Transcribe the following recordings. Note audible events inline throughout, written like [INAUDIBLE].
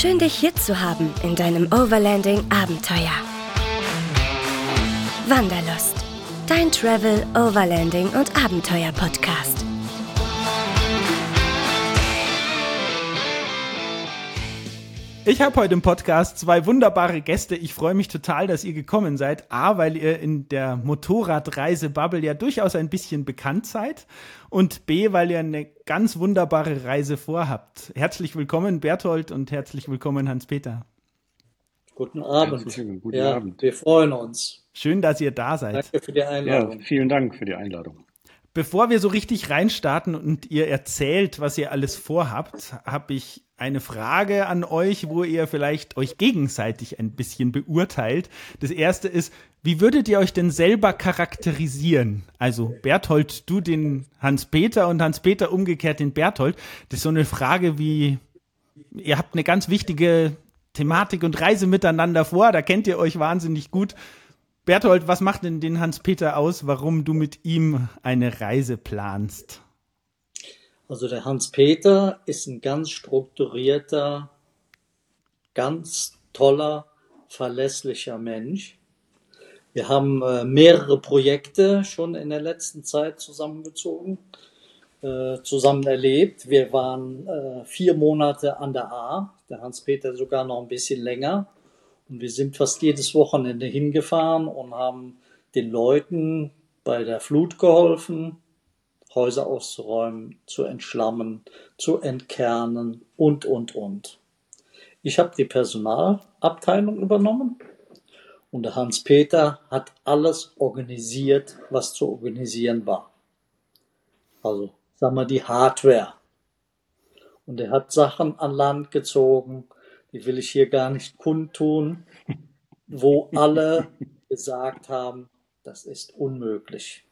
Schön, dich hier zu haben in deinem Overlanding-Abenteuer. Wanderlust, dein Travel, Overlanding und Abenteuer-Podcast. Ich habe heute im Podcast zwei wunderbare Gäste. Ich freue mich total, dass ihr gekommen seid. A, weil ihr in der Motorradreise-Bubble ja durchaus ein bisschen bekannt seid. Und B, weil ihr eine ganz wunderbare Reise vorhabt. Herzlich willkommen, Berthold, und herzlich willkommen, Hans-Peter. Guten Abend. Guten ja, Abend. Wir freuen uns. Schön, dass ihr da seid. Danke für die Einladung. Ja, vielen Dank für die Einladung. Bevor wir so richtig reinstarten und ihr erzählt, was ihr alles vorhabt, habe ich eine Frage an euch, wo ihr vielleicht euch gegenseitig ein bisschen beurteilt. Das erste ist, wie würdet ihr euch denn selber charakterisieren? Also Berthold, du den Hans-Peter und Hans-Peter umgekehrt den Berthold. Das ist so eine Frage wie, ihr habt eine ganz wichtige Thematik und Reise miteinander vor, da kennt ihr euch wahnsinnig gut. Berthold, was macht denn den Hans-Peter aus, warum du mit ihm eine Reise planst? Also der Hans-Peter ist ein ganz strukturierter, ganz toller, verlässlicher Mensch. Wir haben äh, mehrere Projekte schon in der letzten Zeit zusammengezogen, äh, zusammen erlebt. Wir waren äh, vier Monate an der A, der Hans-Peter sogar noch ein bisschen länger. Und wir sind fast jedes Wochenende hingefahren und haben den Leuten bei der Flut geholfen, Häuser auszuräumen, zu entschlammen, zu entkernen und, und, und. Ich habe die Personalabteilung übernommen und der Hans-Peter hat alles organisiert, was zu organisieren war. Also, sagen wir, die Hardware. Und er hat Sachen an Land gezogen, die will ich hier gar nicht kundtun, wo alle gesagt haben, das ist unmöglich.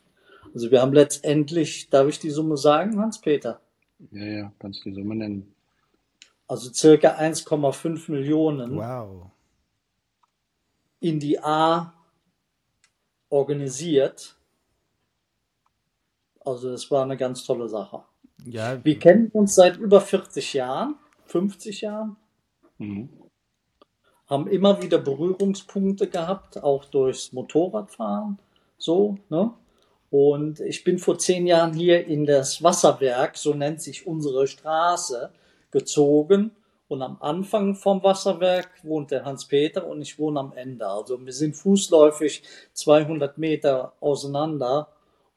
Also wir haben letztendlich, darf ich die Summe sagen, Hans-Peter? Ja, ja, kannst du die Summe nennen. Also circa 1,5 Millionen wow. in die A organisiert. Also das war eine ganz tolle Sache. Ja. Wir kennen uns seit über 40 Jahren, 50 Jahren. Mhm. Haben immer wieder Berührungspunkte gehabt, auch durchs Motorradfahren. So, ne? Und ich bin vor zehn Jahren hier in das Wasserwerk, so nennt sich unsere Straße, gezogen. Und am Anfang vom Wasserwerk wohnt der Hans-Peter und ich wohne am Ende. Also wir sind fußläufig 200 Meter auseinander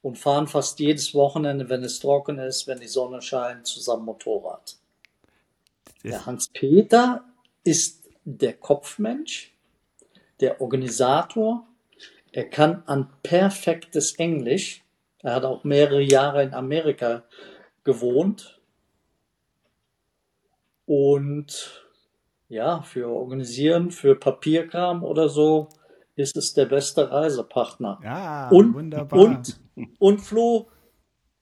und fahren fast jedes Wochenende, wenn es trocken ist, wenn die Sonne scheint, zusammen Motorrad. Der Hans-Peter ist der Kopfmensch, der Organisator, er kann an perfektes Englisch. Er hat auch mehrere Jahre in Amerika gewohnt. Und ja, für Organisieren, für Papierkram oder so ist es der beste Reisepartner. Ja, und, wunderbar. Und, und Flo,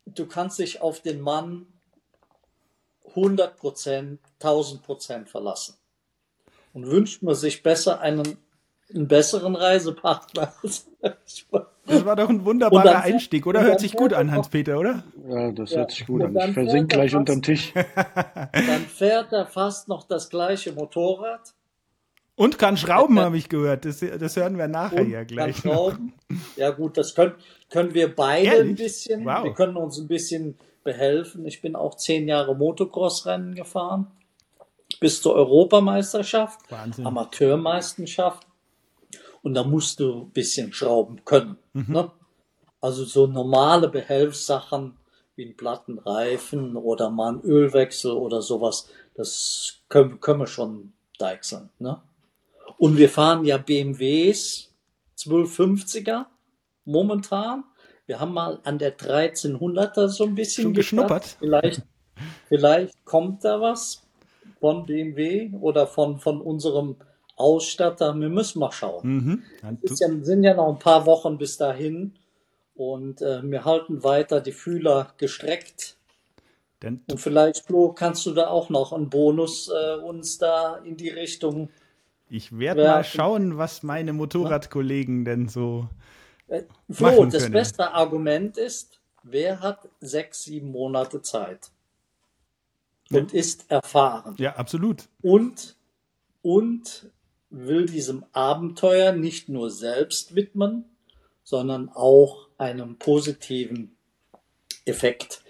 du kannst dich auf den Mann 100 Prozent, 1000 Prozent verlassen. Und wünscht man sich besser einen einen besseren Reisepartner. [LAUGHS] das war doch ein wunderbarer dann, Einstieg, oder? Hört sich gut an, Hans-Peter, oder? Ja, das hört sich gut an. Ich versinke gleich fast, unterm Tisch. [LAUGHS] Dann fährt er fast noch das gleiche Motorrad. Und kann schrauben, habe ich gehört. Das, das hören wir nachher ja gleich. Kann schrauben. Ja gut, das können, können wir beide Ehrlich? ein bisschen. Wow. Wir können uns ein bisschen behelfen. Ich bin auch zehn Jahre Motocross-Rennen gefahren. Bis zur Europameisterschaft, Wahnsinn. Amateurmeisterschaft und da musst du ein bisschen schrauben können. Mhm. Ne? Also so normale Behelfssachen wie ein Plattenreifen oder mal ein Ölwechsel oder sowas, das können, können wir schon deichseln. Ne? Und wir fahren ja BMWs 1250er momentan. Wir haben mal an der 1300er so ein bisschen geschnuppert. Vielleicht, vielleicht kommt da was von BMW oder von, von unserem Ausstatter. Wir müssen mal schauen. Mhm. Es ja, sind ja noch ein paar Wochen bis dahin und äh, wir halten weiter die Fühler gestreckt. Denn und vielleicht, Flo, kannst du da auch noch einen Bonus äh, uns da in die Richtung. Ich werde mal schauen, was meine Motorradkollegen denn so. Äh, Flo, das beste Argument ist, wer hat sechs, sieben Monate Zeit und ja. ist erfahren. Ja, absolut. Und und will diesem Abenteuer nicht nur selbst widmen, sondern auch einem positiven Effekt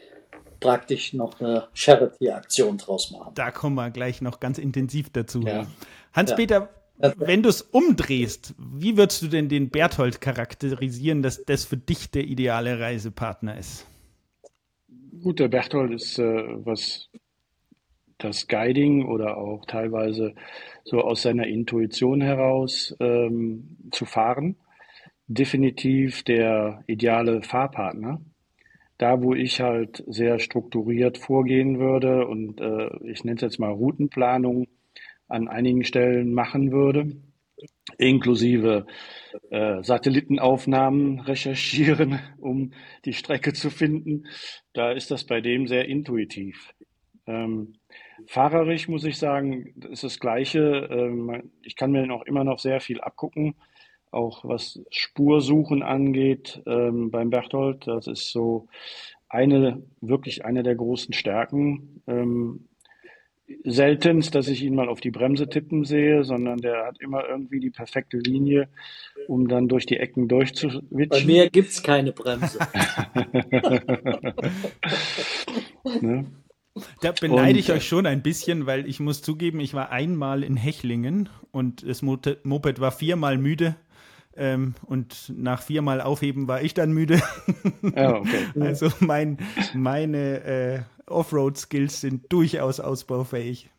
praktisch noch eine Charity-Aktion draus machen. Da kommen wir gleich noch ganz intensiv dazu. Ja. Hans-Peter, ja. wenn du es umdrehst, wie würdest du denn den Berthold charakterisieren, dass das für dich der ideale Reisepartner ist? Gut, der Berthold ist, äh, was das Guiding oder auch teilweise so aus seiner Intuition heraus ähm, zu fahren, definitiv der ideale Fahrpartner da, wo ich halt sehr strukturiert vorgehen würde und äh, ich nenne es jetzt mal Routenplanung an einigen Stellen machen würde, inklusive äh, Satellitenaufnahmen recherchieren, [LAUGHS] um die Strecke zu finden, da ist das bei dem sehr intuitiv. Ähm, fahrerisch muss ich sagen, ist das Gleiche. Ähm, ich kann mir noch immer noch sehr viel abgucken auch was Spursuchen angeht ähm, beim Berthold. Das ist so eine, wirklich eine der großen Stärken. Ähm, seltenst, dass ich ihn mal auf die Bremse tippen sehe, sondern der hat immer irgendwie die perfekte Linie, um dann durch die Ecken durchzuwitschen. Bei mir gibt es keine Bremse. [LAUGHS] [LAUGHS] ne? Da beneide ich euch schon ein bisschen, weil ich muss zugeben, ich war einmal in Hechlingen und das Moped war viermal müde ähm, und nach viermal Aufheben war ich dann müde. Ja, okay. [LAUGHS] also mein, meine äh, Offroad-Skills sind durchaus ausbaufähig.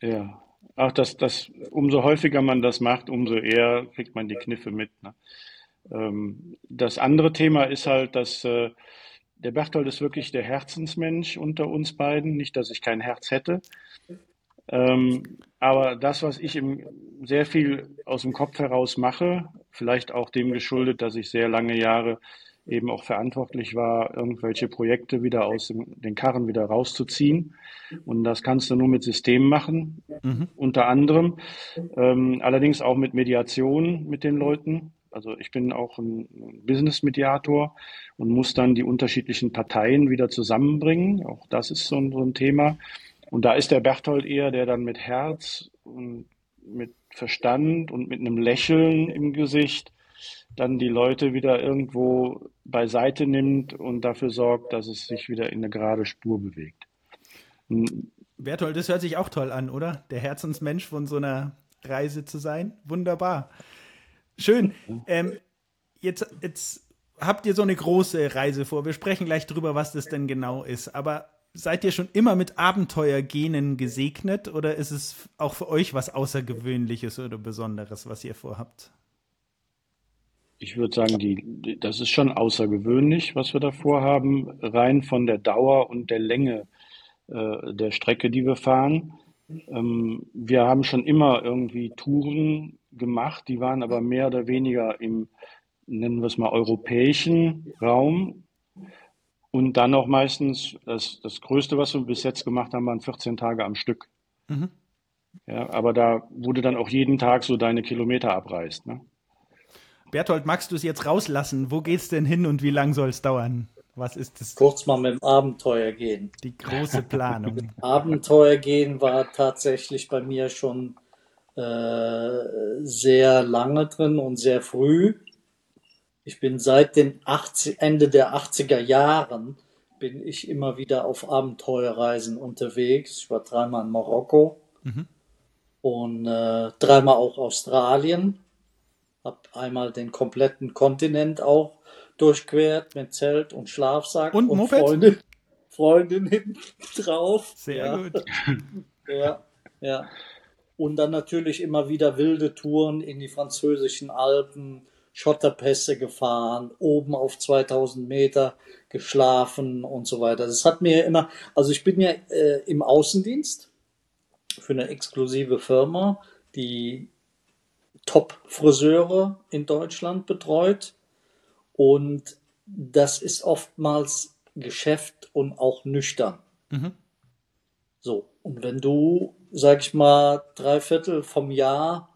Ja. Ach, das, das, umso häufiger man das macht, umso eher kriegt man die Kniffe mit. Ne? Ähm, das andere Thema ist halt, dass äh, der Berthold ist wirklich der Herzensmensch unter uns beiden. Nicht, dass ich kein Herz hätte, ähm, aber das, was ich im, sehr viel aus dem Kopf heraus mache, vielleicht auch dem geschuldet, dass ich sehr lange Jahre eben auch verantwortlich war, irgendwelche Projekte wieder aus dem, den Karren wieder rauszuziehen. Und das kannst du nur mit Systemen machen, mhm. unter anderem. Ähm, allerdings auch mit Mediation mit den Leuten. Also ich bin auch ein Business-Mediator und muss dann die unterschiedlichen Parteien wieder zusammenbringen. Auch das ist so ein, so ein Thema. Und da ist der Berthold eher, der dann mit Herz und mit Verstand und mit einem Lächeln im Gesicht dann die Leute wieder irgendwo beiseite nimmt und dafür sorgt, dass es sich wieder in eine gerade Spur bewegt. Berthold, das hört sich auch toll an, oder? Der Herzensmensch von so einer Reise zu sein. Wunderbar. Schön. Ähm, jetzt, jetzt habt ihr so eine große Reise vor. Wir sprechen gleich drüber, was das denn genau ist. Aber seid ihr schon immer mit Abenteuergenen gesegnet oder ist es auch für euch was Außergewöhnliches oder Besonderes, was ihr vorhabt? Ich würde sagen, die, die, das ist schon außergewöhnlich, was wir da vorhaben, rein von der Dauer und der Länge äh, der Strecke, die wir fahren. Ähm, wir haben schon immer irgendwie Touren gemacht, die waren aber mehr oder weniger im, nennen wir es mal, europäischen Raum, und dann auch meistens, das, das Größte, was wir bis jetzt gemacht haben, waren 14 Tage am Stück. Mhm. Ja, aber da wurde dann auch jeden Tag so deine Kilometer abreißt. Ne? Berthold, magst du es jetzt rauslassen? Wo geht's denn hin und wie lang soll es dauern? Was ist das? Kurz mal mit dem Abenteuer gehen. Die große Planung. [LAUGHS] Abenteuer gehen war tatsächlich bei mir schon äh, sehr lange drin und sehr früh. Ich bin seit den 80, Ende der 80er Jahren bin ich immer wieder auf Abenteuerreisen unterwegs. Ich war dreimal in Marokko mhm. und äh, dreimal auch Australien. Hab einmal den kompletten Kontinent auch durchquert mit Zelt und Schlafsack und, und Freundin, Freundin hinten drauf. Sehr ja. gut. ja, ja. Und dann natürlich immer wieder wilde Touren in die französischen Alpen, Schotterpässe gefahren, oben auf 2000 Meter geschlafen und so weiter. Das hat mir immer, also ich bin ja äh, im Außendienst für eine exklusive Firma, die Top-Friseure in Deutschland betreut. Und das ist oftmals Geschäft und auch nüchtern. Mhm. So, und wenn du, sag ich mal, drei Viertel vom Jahr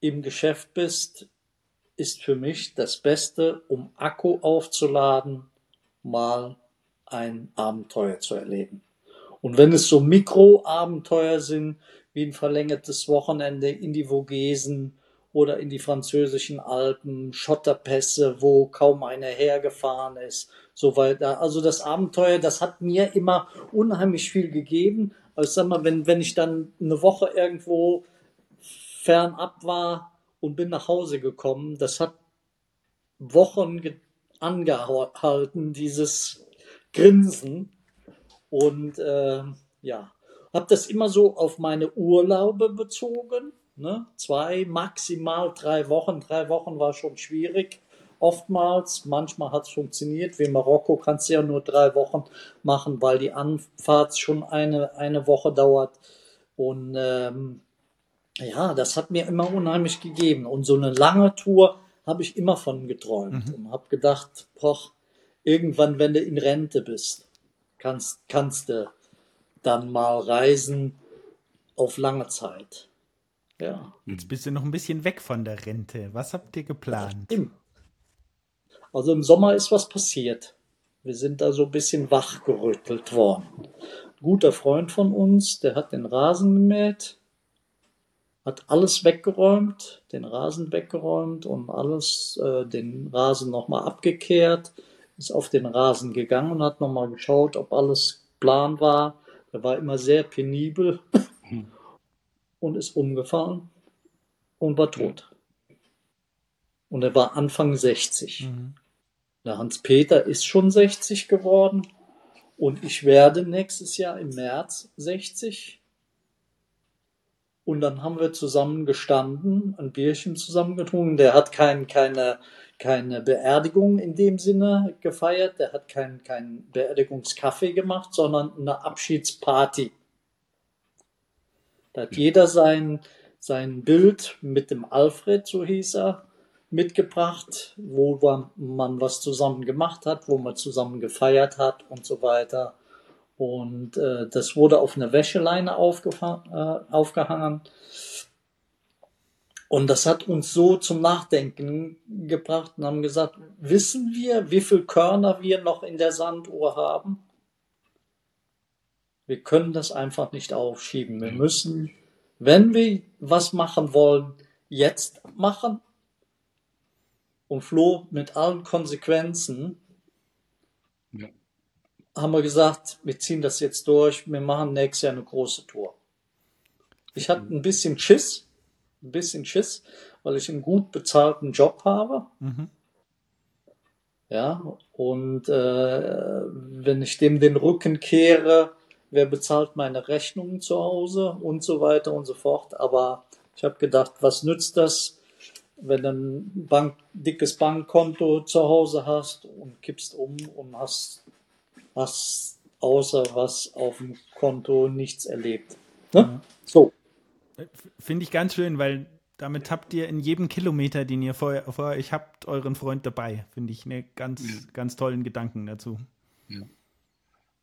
im Geschäft bist, ist für mich das Beste, um Akku aufzuladen, mal ein Abenteuer zu erleben. Und wenn es so Mikroabenteuer sind, wie ein verlängertes Wochenende in die Vogesen oder in die französischen Alpen, Schotterpässe, wo kaum einer hergefahren ist, so weiter. Also das Abenteuer, das hat mir immer unheimlich viel gegeben. Also sag mal, wenn, wenn ich dann eine Woche irgendwo fernab war und bin nach Hause gekommen, das hat Wochen angehalten, dieses Grinsen. Und äh, ja, habe das immer so auf meine Urlaube bezogen. Ne? Zwei, maximal drei Wochen. Drei Wochen war schon schwierig. Oftmals, manchmal hat es funktioniert. Wie in Marokko kannst du ja nur drei Wochen machen, weil die Anfahrt schon eine, eine Woche dauert. Und ähm, ja, das hat mir immer unheimlich gegeben. Und so eine lange Tour habe ich immer von geträumt mhm. und habe gedacht, boah, irgendwann, wenn du in Rente bist, kannst, kannst du dann mal reisen auf lange Zeit. Ja. Jetzt bist du noch ein bisschen weg von der Rente. Was habt ihr geplant? Also im Sommer ist was passiert. Wir sind da so ein bisschen wachgerüttelt worden. Ein guter Freund von uns, der hat den Rasen gemäht, hat alles weggeräumt, den Rasen weggeräumt und alles, äh, den Rasen nochmal abgekehrt, ist auf den Rasen gegangen und hat nochmal geschaut, ob alles plan war. Er war immer sehr penibel [LAUGHS] und ist umgefallen und war tot. Und er war Anfang 60. Mhm. Der Hans-Peter ist schon 60 geworden und ich werde nächstes Jahr im März 60. Und dann haben wir zusammen gestanden, ein Bierchen zusammen getrunken. Der hat kein, keine, keine Beerdigung in dem Sinne gefeiert, der hat keinen kein Beerdigungskaffee gemacht, sondern eine Abschiedsparty. Da hat jeder sein, sein Bild mit dem Alfred, so hieß er, mitgebracht, wo man was zusammen gemacht hat, wo man zusammen gefeiert hat und so weiter. Und äh, das wurde auf eine Wäscheleine äh, aufgehangen. Und das hat uns so zum Nachdenken gebracht und haben gesagt, wissen wir, wie viel Körner wir noch in der Sanduhr haben? Wir können das einfach nicht aufschieben. Wir müssen, wenn wir was machen wollen, jetzt machen. Und Flo mit allen Konsequenzen ja. haben wir gesagt, wir ziehen das jetzt durch, wir machen nächstes Jahr eine große Tour. Ich hatte ein bisschen Schiss, ein bisschen Schiss, weil ich einen gut bezahlten Job habe. Mhm. Ja, und äh, wenn ich dem den Rücken kehre, wer bezahlt meine Rechnungen zu Hause und so weiter und so fort. Aber ich habe gedacht, was nützt das, wenn du ein Bank, dickes Bankkonto zu Hause hast und kippst um und hast, hast außer was auf dem Konto nichts erlebt. Ne? Mhm. So. Finde ich ganz schön, weil damit habt ihr in jedem Kilometer, den ihr vor, vor euch habt, euren Freund dabei. Finde ich einen ganz, ja. ganz tollen Gedanken dazu. Ja,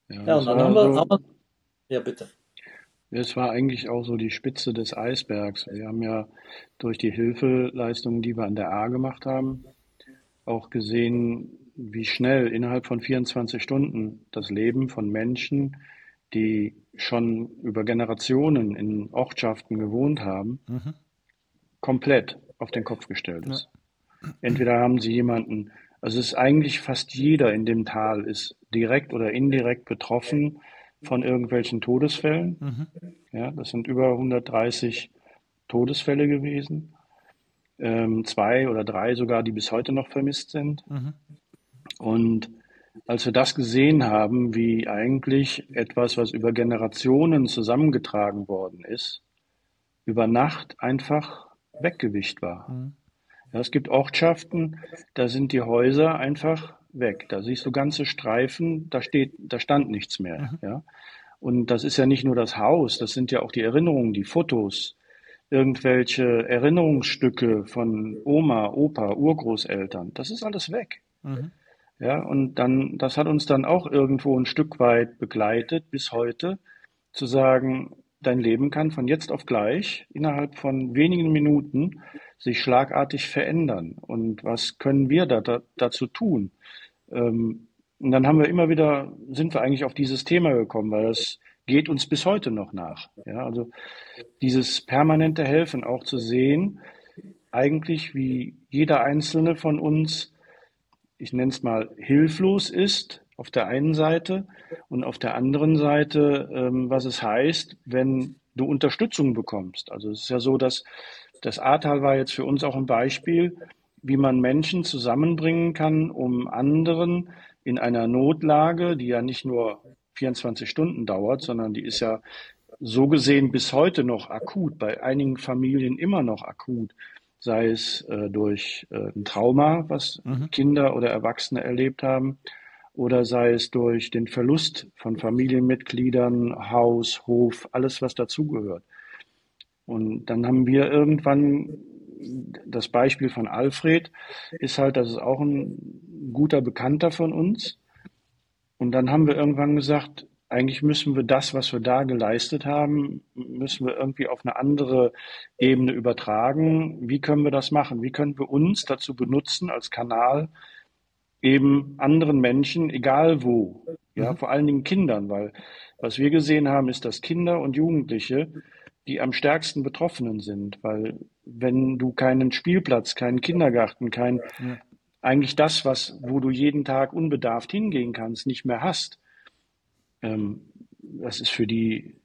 ja, ja und dann haben wir, haben wir, Ja, bitte. Es war eigentlich auch so die Spitze des Eisbergs. Wir haben ja durch die Hilfeleistungen, die wir an der A gemacht haben, auch gesehen, wie schnell innerhalb von 24 Stunden das Leben von Menschen, die schon über Generationen in Ortschaften gewohnt haben, mhm. komplett auf den Kopf gestellt ist. Ja. Entweder haben sie jemanden, also es ist eigentlich fast jeder in dem Tal ist direkt oder indirekt betroffen von irgendwelchen Todesfällen. Mhm. Ja, das sind über 130 Todesfälle gewesen. Ähm, zwei oder drei sogar, die bis heute noch vermisst sind. Mhm. Und als wir das gesehen haben, wie eigentlich etwas, was über Generationen zusammengetragen worden ist, über Nacht einfach weggewischt war. Mhm. Ja, es gibt Ortschaften, da sind die Häuser einfach weg. Da siehst du ganze Streifen, da steht, da stand nichts mehr. Mhm. Ja. Und das ist ja nicht nur das Haus, das sind ja auch die Erinnerungen, die Fotos, irgendwelche Erinnerungsstücke von Oma, Opa, Urgroßeltern. Das ist alles weg. Mhm. Ja, und dann, das hat uns dann auch irgendwo ein Stück weit begleitet bis heute, zu sagen, dein Leben kann von jetzt auf gleich innerhalb von wenigen Minuten sich schlagartig verändern. Und was können wir da, da dazu tun? Ähm, und dann haben wir immer wieder, sind wir eigentlich auf dieses Thema gekommen, weil das geht uns bis heute noch nach. Ja, also dieses permanente Helfen auch zu sehen, eigentlich wie jeder einzelne von uns, ich nenne es mal, hilflos ist auf der einen Seite und auf der anderen Seite, ähm, was es heißt, wenn du Unterstützung bekommst. Also es ist ja so, dass das Ahrtal war jetzt für uns auch ein Beispiel, wie man Menschen zusammenbringen kann, um anderen in einer Notlage, die ja nicht nur 24 Stunden dauert, sondern die ist ja so gesehen bis heute noch akut, bei einigen Familien immer noch akut, sei es äh, durch äh, ein Trauma, was mhm. Kinder oder Erwachsene erlebt haben, oder sei es durch den Verlust von Familienmitgliedern, Haus, Hof, alles, was dazugehört. Und dann haben wir irgendwann das Beispiel von Alfred ist halt, das ist auch ein guter Bekannter von uns. Und dann haben wir irgendwann gesagt, eigentlich müssen wir das, was wir da geleistet haben, müssen wir irgendwie auf eine andere Ebene übertragen. Wie können wir das machen? Wie können wir uns dazu benutzen als Kanal, eben anderen Menschen, egal wo, ja, mhm. vor allen Dingen Kindern, weil was wir gesehen haben, ist, dass Kinder und Jugendliche die am stärksten Betroffenen sind, weil wenn du keinen Spielplatz, keinen Kindergarten, kein ja. eigentlich das, was wo du jeden Tag unbedarft hingehen kannst, nicht mehr hast, ähm, das ist für die,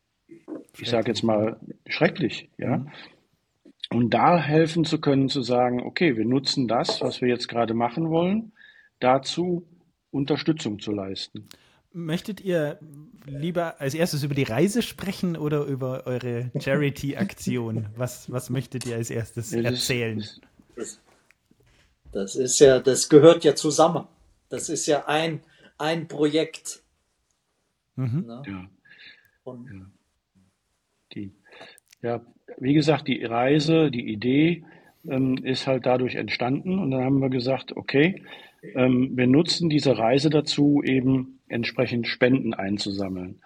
ich sage jetzt mal schrecklich, ja. Mhm. Und da helfen zu können, zu sagen, okay, wir nutzen das, was wir jetzt gerade machen wollen, dazu Unterstützung zu leisten. Möchtet ihr lieber als erstes über die Reise sprechen oder über eure Charity-Aktion? [LAUGHS] Was, was möchtet ihr als erstes erzählen? Das ist ja, das gehört ja zusammen. Das ist ja ein, ein Projekt. Mhm. Ne? Ja. ja. Die, ja, wie gesagt, die Reise, die Idee ähm, ist halt dadurch entstanden und dann haben wir gesagt, okay, ähm, wir nutzen diese Reise dazu, eben entsprechend Spenden einzusammeln.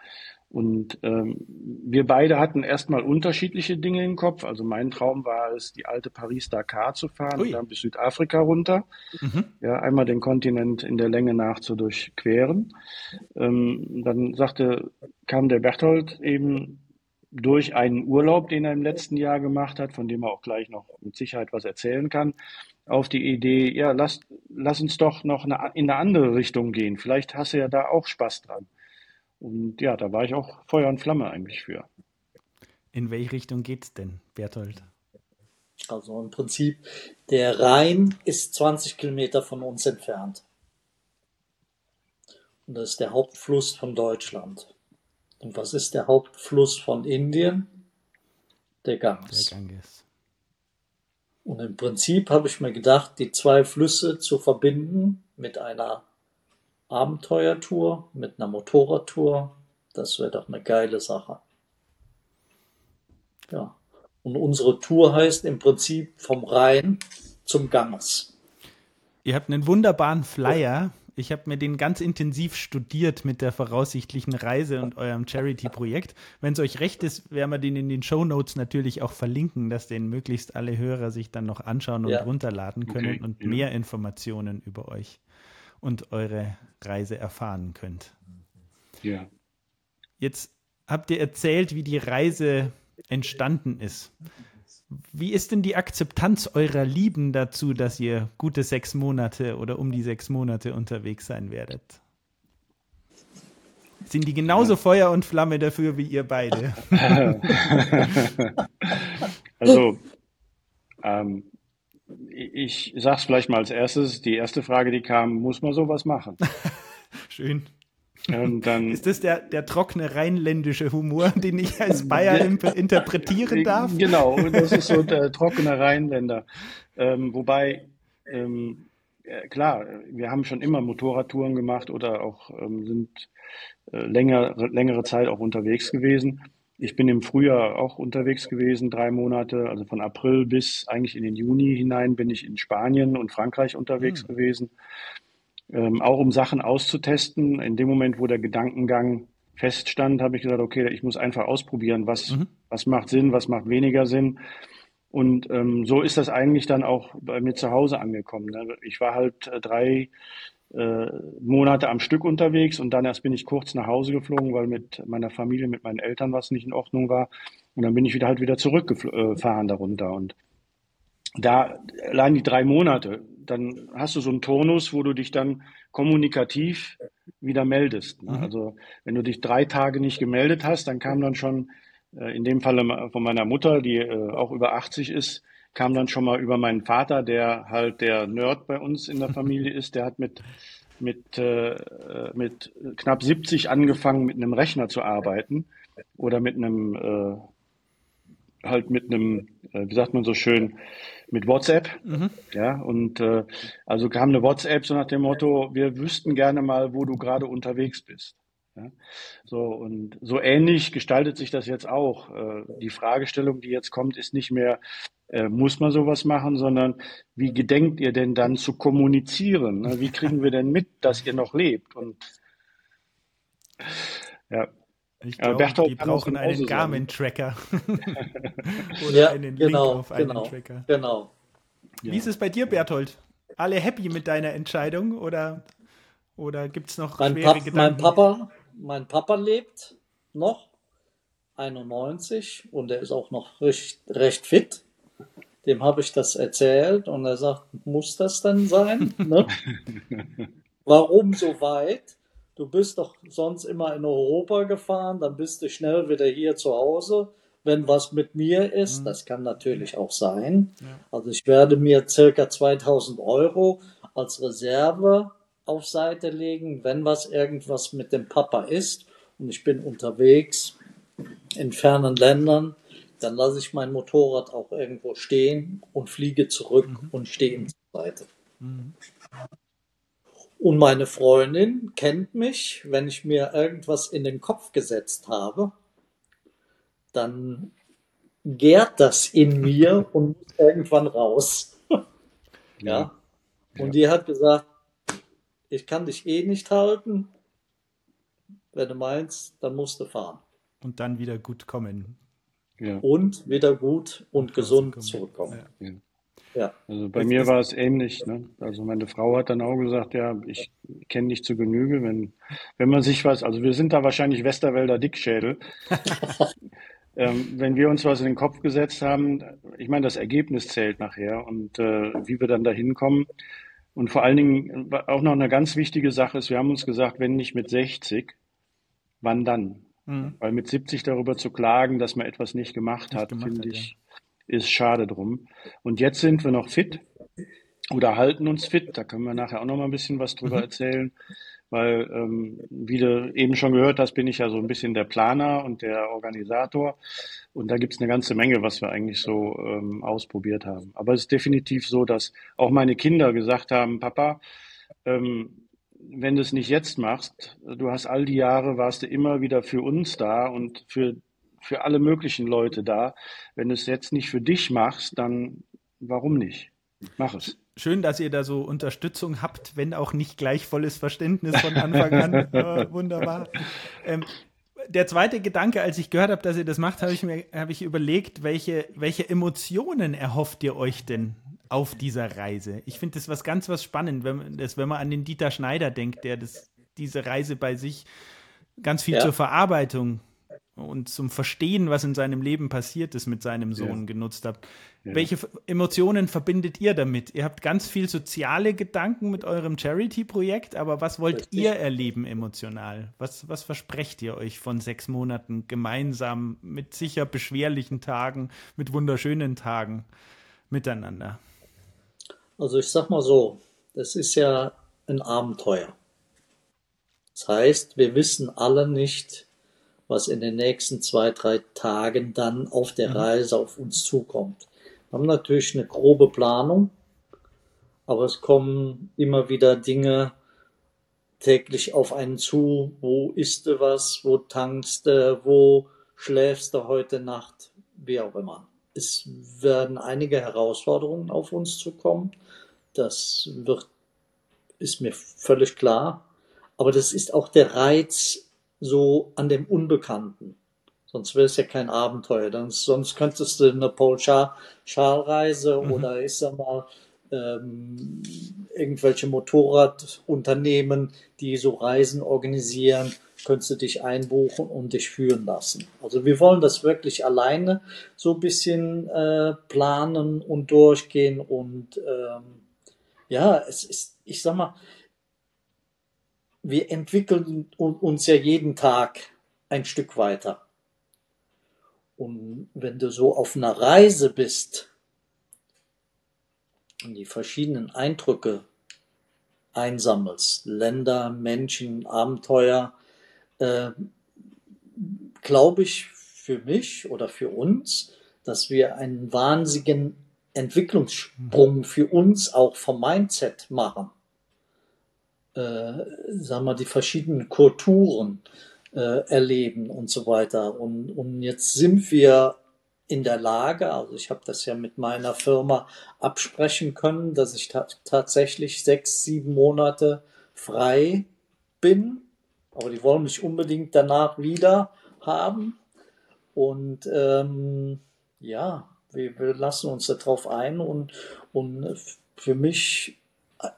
Und ähm, wir beide hatten erstmal unterschiedliche Dinge im Kopf. Also mein Traum war es, die alte Paris-Dakar zu fahren Ui. und dann bis Südafrika runter. Mhm. Ja, einmal den Kontinent in der Länge nach zu durchqueren. Ähm, dann sagte, kam der Berthold eben durch einen Urlaub, den er im letzten Jahr gemacht hat, von dem er auch gleich noch mit Sicherheit was erzählen kann, auf die Idee, ja, lass, lass uns doch noch eine, in eine andere Richtung gehen. Vielleicht hast du ja da auch Spaß dran. Und ja, da war ich auch Feuer und Flamme eigentlich für. In welche Richtung geht's denn, Berthold? Also im Prinzip, der Rhein ist 20 Kilometer von uns entfernt. Und das ist der Hauptfluss von Deutschland. Und was ist der Hauptfluss von Indien? Der Ganges. Der Ganges. Und im Prinzip habe ich mir gedacht, die zwei Flüsse zu verbinden mit einer Abenteuertour, mit einer Motorradtour, das wäre doch eine geile Sache. Ja. Und unsere Tour heißt im Prinzip vom Rhein zum Ganges. Ihr habt einen wunderbaren Flyer ich habe mir den ganz intensiv studiert mit der voraussichtlichen Reise und eurem Charity-Projekt. Wenn es euch recht ist, werden wir den in den Show Notes natürlich auch verlinken, dass den möglichst alle Hörer sich dann noch anschauen und ja. runterladen können okay. und mehr Informationen über euch und eure Reise erfahren könnt. Ja. Jetzt habt ihr erzählt, wie die Reise entstanden ist. Wie ist denn die Akzeptanz eurer Lieben dazu, dass ihr gute sechs Monate oder um die sechs Monate unterwegs sein werdet? Sind die genauso Feuer und Flamme dafür wie ihr beide? [LAUGHS] also, ähm, ich sage es vielleicht mal als erstes. Die erste Frage, die kam, muss man sowas machen? [LAUGHS] Schön. Dann, ist das der, der trockene rheinländische Humor, [LAUGHS] den ich als Bayer interpretieren darf? Genau, [LAUGHS] das ist so der trockene Rheinländer. Ähm, wobei, ähm, klar, wir haben schon immer Motorradtouren gemacht oder auch ähm, sind äh, länger, längere Zeit auch unterwegs gewesen. Ich bin im Frühjahr auch unterwegs gewesen, drei Monate, also von April bis eigentlich in den Juni hinein bin ich in Spanien und Frankreich unterwegs hm. gewesen ähm, auch um Sachen auszutesten. In dem Moment, wo der Gedankengang feststand, habe ich gesagt, okay, ich muss einfach ausprobieren, was, mhm. was macht Sinn, was macht weniger Sinn. Und ähm, so ist das eigentlich dann auch bei mir zu Hause angekommen. Ne? Ich war halt äh, drei äh, Monate am Stück unterwegs und dann erst bin ich kurz nach Hause geflogen, weil mit meiner Familie, mit meinen Eltern was nicht in Ordnung war. Und dann bin ich wieder halt wieder zurückgefahren darunter. Und da allein die drei Monate, dann hast du so einen Turnus, wo du dich dann kommunikativ wieder meldest. Ne? Mhm. Also wenn du dich drei Tage nicht gemeldet hast, dann kam dann schon, äh, in dem Falle von meiner Mutter, die äh, auch über 80 ist, kam dann schon mal über meinen Vater, der halt der Nerd bei uns in der [LAUGHS] Familie ist. Der hat mit, mit, äh, mit knapp 70 angefangen, mit einem Rechner zu arbeiten oder mit einem, äh, halt mit einem, äh, wie sagt man so schön, mit WhatsApp. Mhm. Ja, und äh, also kam eine WhatsApp so nach dem Motto, wir wüssten gerne mal, wo du gerade unterwegs bist. Ja, so und so ähnlich gestaltet sich das jetzt auch. Äh, die Fragestellung, die jetzt kommt, ist nicht mehr, äh, muss man sowas machen, sondern wie gedenkt ihr denn dann zu kommunizieren? Ne? Wie kriegen wir denn mit, dass ihr noch lebt? Und ja. Ich glaube, Berthold die brauchen einen Garmin-Tracker. [LAUGHS] Oder ja, einen genau, Link auf einen genau, Tracker. Genau. Wie ja. ist es bei dir, Berthold? Alle happy mit deiner Entscheidung oder, oder gibt es noch mein schwere Pap Gedanken? Mein Papa, mein Papa lebt noch, 91, und er ist auch noch recht, recht fit. Dem habe ich das erzählt und er sagt, muss das denn sein? Ne? [LAUGHS] Warum so weit? Du bist doch sonst immer in Europa gefahren, dann bist du schnell wieder hier zu Hause. Wenn was mit mir ist, mhm. das kann natürlich auch sein. Ja. Also ich werde mir circa 2000 Euro als Reserve auf Seite legen, wenn was irgendwas mit dem Papa ist und ich bin unterwegs in fernen Ländern, dann lasse ich mein Motorrad auch irgendwo stehen und fliege zurück mhm. und stehe ihm zur Seite. Mhm. Und meine Freundin kennt mich, wenn ich mir irgendwas in den Kopf gesetzt habe, dann gärt das in mir und muss irgendwann raus. [LAUGHS] ja. Und die hat gesagt, ich kann dich eh nicht halten. Wenn du meinst, dann musst du fahren. Und dann wieder gut kommen. Ja. Und wieder gut und, und gesund zurückkommen. Ja. Ja. Also bei mir war es ähnlich. Ne? Also meine Frau hat dann auch gesagt, ja, ich kenne dich zu Genüge, wenn, wenn man sich was, also wir sind da wahrscheinlich Westerwälder Dickschädel. [LAUGHS] ähm, wenn wir uns was in den Kopf gesetzt haben, ich meine, das Ergebnis zählt nachher und äh, wie wir dann da hinkommen. Und vor allen Dingen auch noch eine ganz wichtige Sache ist, wir haben uns gesagt, wenn nicht mit 60, wann dann? Mhm. Weil mit 70 darüber zu klagen, dass man etwas nicht gemacht nicht hat, finde ich, ja ist schade drum. Und jetzt sind wir noch fit oder halten uns fit. Da können wir nachher auch noch mal ein bisschen was drüber mhm. erzählen, weil, ähm, wie du eben schon gehört hast, bin ich ja so ein bisschen der Planer und der Organisator. Und da gibt's eine ganze Menge, was wir eigentlich so ähm, ausprobiert haben. Aber es ist definitiv so, dass auch meine Kinder gesagt haben, Papa, ähm, wenn du es nicht jetzt machst, du hast all die Jahre, warst du immer wieder für uns da und für für alle möglichen Leute da. Wenn du es jetzt nicht für dich machst, dann warum nicht? Mach es. Schön, dass ihr da so Unterstützung habt, wenn auch nicht gleich volles Verständnis von Anfang an. [LAUGHS] äh, wunderbar. Ähm, der zweite Gedanke, als ich gehört habe, dass ihr das macht, habe ich mir hab ich überlegt, welche, welche Emotionen erhofft ihr euch denn auf dieser Reise? Ich finde das was ganz was spannend, wenn, das, wenn man an den Dieter Schneider denkt, der das, diese Reise bei sich ganz viel ja. zur Verarbeitung und zum Verstehen, was in seinem Leben passiert ist, mit seinem Sohn ja. genutzt habt. Ja. Welche Emotionen verbindet ihr damit? Ihr habt ganz viel soziale Gedanken mit eurem Charity-Projekt, aber was wollt Richtig. ihr erleben emotional? Was, was versprecht ihr euch von sechs Monaten gemeinsam mit sicher beschwerlichen Tagen, mit wunderschönen Tagen miteinander? Also ich sag mal so, das ist ja ein Abenteuer. Das heißt, wir wissen alle nicht, was in den nächsten zwei, drei Tagen dann auf der mhm. Reise auf uns zukommt. Wir haben natürlich eine grobe Planung, aber es kommen immer wieder Dinge täglich auf einen zu. Wo isst du was? Wo tankst du? Wo schläfst du heute Nacht? Wie auch immer. Es werden einige Herausforderungen auf uns zukommen. Das wird, ist mir völlig klar. Aber das ist auch der Reiz so an dem Unbekannten. Sonst wäre es ja kein Abenteuer. Dann, sonst könntest du eine Paul-Schal-Reise mhm. oder ich sag mal ähm, irgendwelche Motorradunternehmen, die so Reisen organisieren, könntest du dich einbuchen und dich führen lassen. Also wir wollen das wirklich alleine so ein bisschen äh, planen und durchgehen und ähm, ja, es ist, ich sag mal, wir entwickeln uns ja jeden Tag ein Stück weiter. Und wenn du so auf einer Reise bist und die verschiedenen Eindrücke einsammelst, Länder, Menschen, Abenteuer, äh, glaube ich für mich oder für uns, dass wir einen wahnsinnigen Entwicklungssprung für uns auch vom Mindset machen. Äh, wir, die verschiedenen Kulturen äh, erleben und so weiter. Und, und jetzt sind wir in der Lage, also ich habe das ja mit meiner Firma absprechen können, dass ich ta tatsächlich sechs, sieben Monate frei bin, aber die wollen mich unbedingt danach wieder haben. Und ähm, ja, wir, wir lassen uns darauf ein und, und für mich,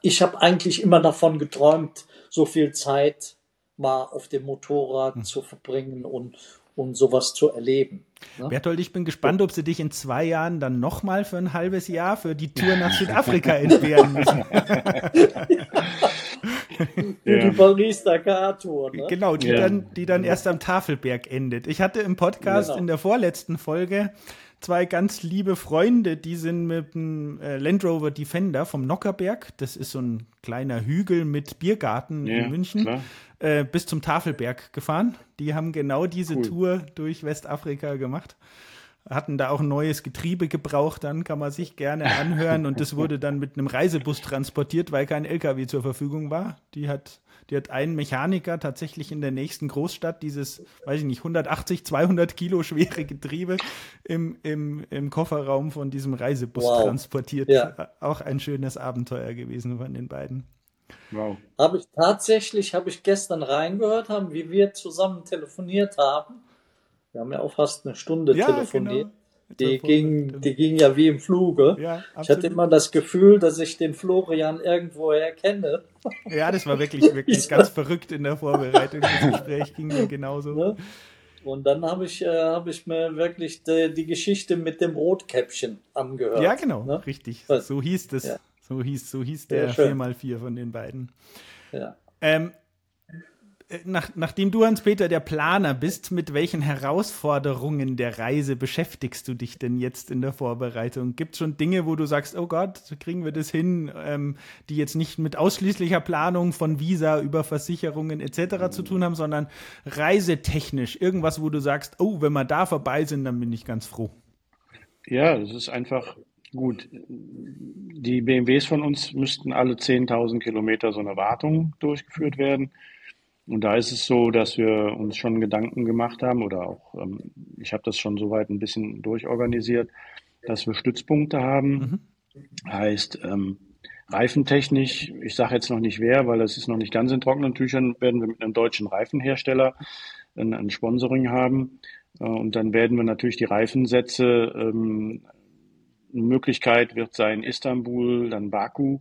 ich habe eigentlich immer davon geträumt, so viel Zeit mal auf dem Motorrad hm. zu verbringen und, und sowas zu erleben. Ne? Berthold, ich bin gespannt, ob sie dich in zwei Jahren dann nochmal für ein halbes Jahr für die Tour nach [LAUGHS] Südafrika entbehren müssen. [LAUGHS] Für ja. die Paris-Dakar-Tour. Ne? Genau, die, ja. dann, die dann erst am Tafelberg endet. Ich hatte im Podcast genau. in der vorletzten Folge zwei ganz liebe Freunde, die sind mit dem äh, Land Rover Defender vom Nockerberg, das ist so ein kleiner Hügel mit Biergarten ja, in München, äh, bis zum Tafelberg gefahren. Die haben genau diese cool. Tour durch Westafrika gemacht. Hatten da auch ein neues Getriebe gebraucht, dann kann man sich gerne anhören. Und das [LAUGHS] wurde dann mit einem Reisebus transportiert, weil kein LKW zur Verfügung war. Die hat die hat einen Mechaniker tatsächlich in der nächsten Großstadt dieses, weiß ich nicht, 180, 200 Kilo schwere Getriebe im, im, im Kofferraum von diesem Reisebus wow. transportiert. Ja. Auch ein schönes Abenteuer gewesen von den beiden. Wow. Habe ich tatsächlich, habe ich gestern reingehört haben, wie wir zusammen telefoniert haben. Wir haben ja auch fast eine Stunde ja, telefoniert. Genau. Die ging, die ging ja wie im Fluge. Ja, ich hatte immer das Gefühl, dass ich den Florian irgendwoher kenne. Ja, das war wirklich, wirklich [LAUGHS] ganz verrückt in der Vorbereitung. Das Gespräch ging mir genauso. Ne? Und dann habe ich, äh, hab ich mir wirklich die, die, Geschichte mit dem Rotkäppchen angehört. Ja, genau, ne? richtig. So hieß das. Ja. So hieß, so hieß der ja, 4x4 von den beiden. Ja. Ähm, äh, nach, nachdem du, Hans-Peter, der Planer bist, mit welchen Herausforderungen der Reise beschäftigst du dich denn jetzt in der Vorbereitung? Gibt es schon Dinge, wo du sagst, oh Gott, kriegen wir das hin, ähm, die jetzt nicht mit ausschließlicher Planung von Visa über Versicherungen etc. zu tun haben, sondern reisetechnisch irgendwas, wo du sagst, oh, wenn wir da vorbei sind, dann bin ich ganz froh. Ja, es ist einfach gut. Die BMWs von uns müssten alle 10.000 Kilometer so eine Wartung durchgeführt werden. Und da ist es so, dass wir uns schon Gedanken gemacht haben oder auch, ähm, ich habe das schon soweit ein bisschen durchorganisiert, dass wir Stützpunkte haben. Mhm. Heißt, ähm, reifentechnisch, ich sage jetzt noch nicht wer, weil das ist noch nicht ganz in trockenen Tüchern, werden wir mit einem deutschen Reifenhersteller ein, ein Sponsoring haben. Äh, und dann werden wir natürlich die Reifensätze, ähm, eine Möglichkeit wird sein Istanbul, dann Baku,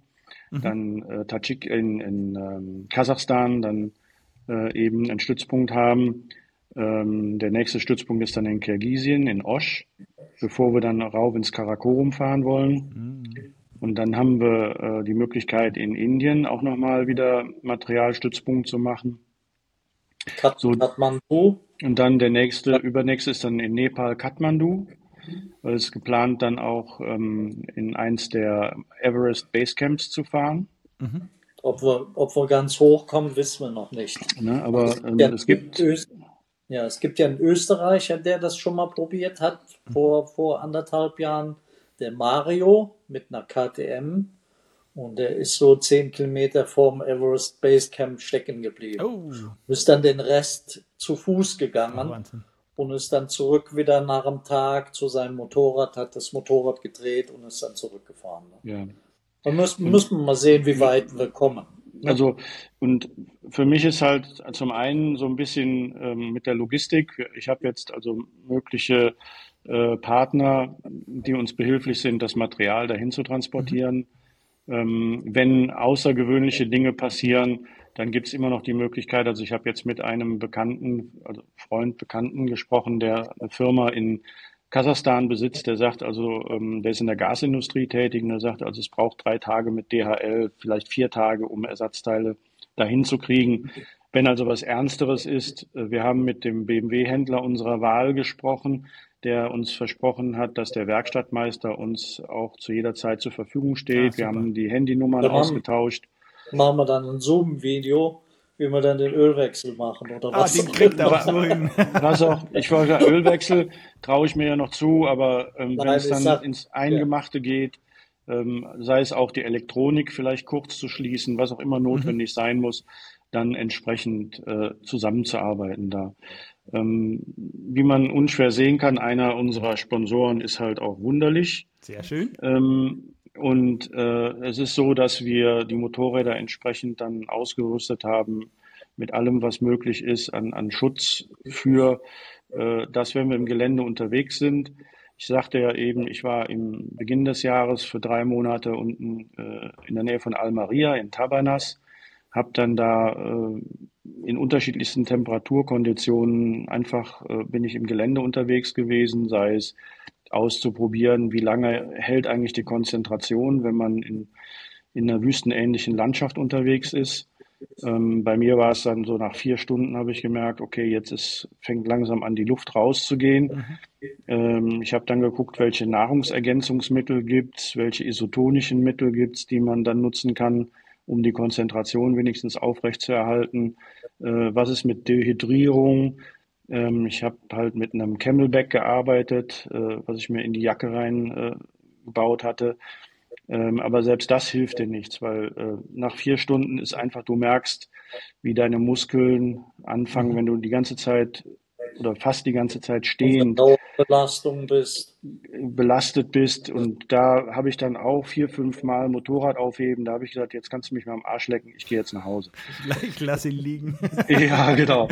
mhm. dann äh, Tadschik in, in ähm, Kasachstan, dann äh, eben einen Stützpunkt haben. Ähm, der nächste Stützpunkt ist dann in Kirgisien, in Osch, bevor wir dann rauf ins Karakorum fahren wollen. Mhm. Und dann haben wir äh, die Möglichkeit, in Indien auch nochmal wieder Materialstützpunkt zu machen. So, Kathmandu. Und dann der nächste, übernächste ist dann in Nepal Kathmandu. Weil es geplant, dann auch ähm, in eins der Everest Basecamps zu fahren. Mhm. Ob wir, ob wir ganz hoch kommen, wissen wir noch nicht. Ne, aber ähm, ja, es gibt. Ja, es gibt ja einen Österreicher, der das schon mal probiert hat, vor, vor anderthalb Jahren, der Mario mit einer KTM. Und der ist so zehn Kilometer vorm Everest Base Camp stecken geblieben. Oh. Ist dann den Rest zu Fuß gegangen. Oh, und ist dann zurück wieder nach dem Tag zu seinem Motorrad, hat das Motorrad gedreht und ist dann zurückgefahren. Ja. Da müssen, müssen wir mal sehen, wie weit wir kommen. Ne? Also, und für mich ist halt zum einen so ein bisschen ähm, mit der Logistik. Ich habe jetzt also mögliche äh, Partner, die uns behilflich sind, das Material dahin zu transportieren. Ähm, wenn außergewöhnliche Dinge passieren, dann gibt es immer noch die Möglichkeit, also ich habe jetzt mit einem Bekannten, also Freund, Bekannten gesprochen, der eine Firma in Kasachstan besitzt, der sagt also, ähm, der ist in der Gasindustrie tätig und der sagt also, es braucht drei Tage mit DHL, vielleicht vier Tage, um Ersatzteile dahin zu kriegen. Wenn also was Ernsteres ist, äh, wir haben mit dem BMW-Händler unserer Wahl gesprochen, der uns versprochen hat, dass der Werkstattmeister uns auch zu jeder Zeit zur Verfügung steht. Ja, wir haben die Handynummern ja, ausgetauscht. Machen wir dann ein Zoom-Video wie wir dann den Ölwechsel machen oder ah, was. Den kriegt aber so hin. Was [LAUGHS] auch, ich wollte sagen, Ölwechsel traue ich mir ja noch zu, aber ähm, Nein, wenn es dann sag, ins Eingemachte ja. geht, ähm, sei es auch die Elektronik vielleicht kurz zu schließen, was auch immer notwendig mhm. sein muss, dann entsprechend äh, zusammenzuarbeiten da. Ähm, wie man unschwer sehen kann, einer unserer Sponsoren ist halt auch wunderlich. Sehr schön. Ähm, und äh, es ist so, dass wir die Motorräder entsprechend dann ausgerüstet haben mit allem, was möglich ist an, an Schutz für äh, das, wenn wir im Gelände unterwegs sind. Ich sagte ja eben, ich war im Beginn des Jahres für drei Monate unten äh, in der Nähe von Almeria in Tabernas, habe dann da äh, in unterschiedlichsten Temperaturkonditionen einfach äh, bin ich im Gelände unterwegs gewesen, sei es auszuprobieren, wie lange hält eigentlich die Konzentration, wenn man in, in einer wüstenähnlichen Landschaft unterwegs ist. Ähm, bei mir war es dann so nach vier Stunden habe ich gemerkt, okay, jetzt ist, fängt langsam an, die Luft rauszugehen. Mhm. Ähm, ich habe dann geguckt, welche Nahrungsergänzungsmittel gibt es, welche isotonischen Mittel gibt es, die man dann nutzen kann, um die Konzentration wenigstens aufrechtzuerhalten. Äh, was ist mit Dehydrierung? Ähm, ich habe halt mit einem Camelback gearbeitet, äh, was ich mir in die Jacke rein äh, gebaut hatte. Ähm, aber selbst das hilft dir nichts, weil äh, nach vier Stunden ist einfach, du merkst, wie deine Muskeln anfangen, wenn du die ganze Zeit oder fast die ganze Zeit stehend Belastung bist. belastet bist. Und da habe ich dann auch vier, fünf Mal Motorrad aufheben. Da habe ich gesagt, jetzt kannst du mich mal am Arsch lecken, ich gehe jetzt nach Hause. Ich lasse ihn liegen. [LAUGHS] ja, genau.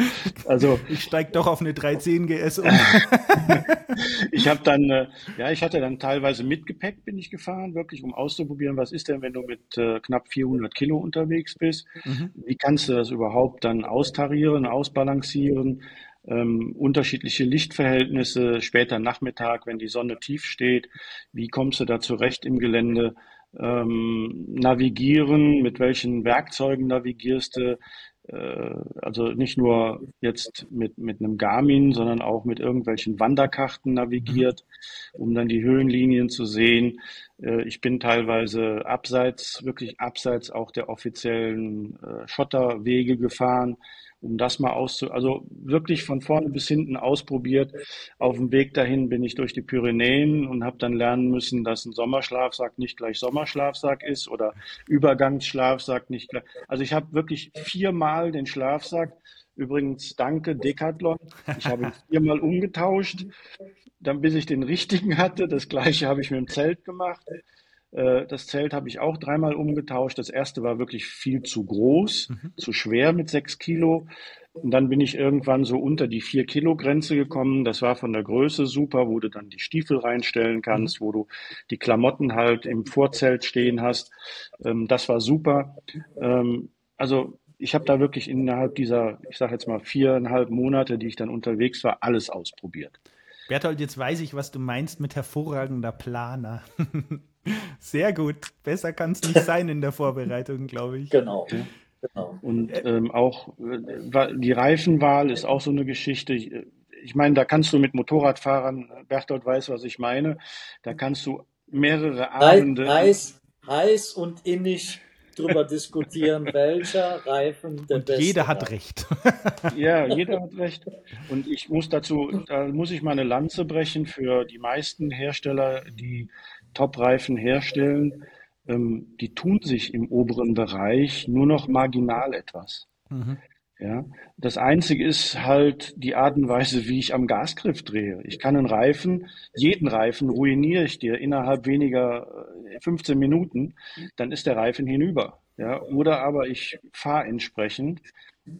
Also ich steige doch auf eine 310 GS um. [LAUGHS] ich habe dann, äh, ja, ich hatte dann teilweise mit Gepäck bin ich gefahren, wirklich, um auszuprobieren, was ist denn, wenn du mit äh, knapp 400 Kilo unterwegs bist? Mhm. Wie kannst du das überhaupt dann austarieren, ausbalancieren? Ähm, unterschiedliche Lichtverhältnisse, später Nachmittag, wenn die Sonne tief steht, wie kommst du da zurecht im Gelände, ähm, navigieren, mit welchen Werkzeugen navigierst du, äh, also nicht nur jetzt mit, mit einem Garmin, sondern auch mit irgendwelchen Wanderkarten navigiert, um dann die Höhenlinien zu sehen. Äh, ich bin teilweise abseits, wirklich abseits auch der offiziellen äh, Schotterwege gefahren, um das mal auszu, also wirklich von vorne bis hinten ausprobiert. Auf dem Weg dahin bin ich durch die Pyrenäen und habe dann lernen müssen, dass ein Sommerschlafsack nicht gleich Sommerschlafsack ist oder Übergangsschlafsack nicht gleich. Also ich habe wirklich viermal den Schlafsack. Übrigens, danke Decathlon. Ich habe ihn [LAUGHS] viermal umgetauscht, dann bis ich den richtigen hatte. Das gleiche habe ich mit dem Zelt gemacht. Äh, das Zelt habe ich auch dreimal umgetauscht. Das erste war wirklich viel zu groß, mhm. zu schwer mit sechs Kilo. Und dann bin ich irgendwann so unter die vier Kilo Grenze gekommen. Das war von der Größe super, wo du dann die Stiefel reinstellen kannst, mhm. wo du die Klamotten halt im Vorzelt stehen hast. Ähm, das war super. Ähm, also ich habe da wirklich innerhalb dieser, ich sage jetzt mal viereinhalb Monate, die ich dann unterwegs war, alles ausprobiert. Berthold, jetzt weiß ich, was du meinst mit hervorragender Planer. [LAUGHS] Sehr gut. Besser kann es nicht sein in der Vorbereitung, glaube ich. Genau. genau. Und ähm, auch äh, die Reifenwahl ist auch so eine Geschichte. Ich, ich meine, da kannst du mit Motorradfahrern, Berthold weiß, was ich meine, da kannst du mehrere Abende. Heiß, heiß und innig drüber diskutieren, [LAUGHS] welcher Reifen der und beste Jeder hat recht. [LAUGHS] ja, jeder hat recht. Und ich muss dazu, da muss ich mal eine Lanze brechen für die meisten Hersteller, die Top-Reifen herstellen. Ähm, die tun sich im oberen Bereich nur noch marginal etwas. Mhm. Ja, das einzige ist halt die Art und Weise, wie ich am Gasgriff drehe. Ich kann einen Reifen, jeden Reifen ruiniere ich dir innerhalb weniger 15 äh, Minuten, dann ist der Reifen hinüber. Ja, oder aber ich fahre entsprechend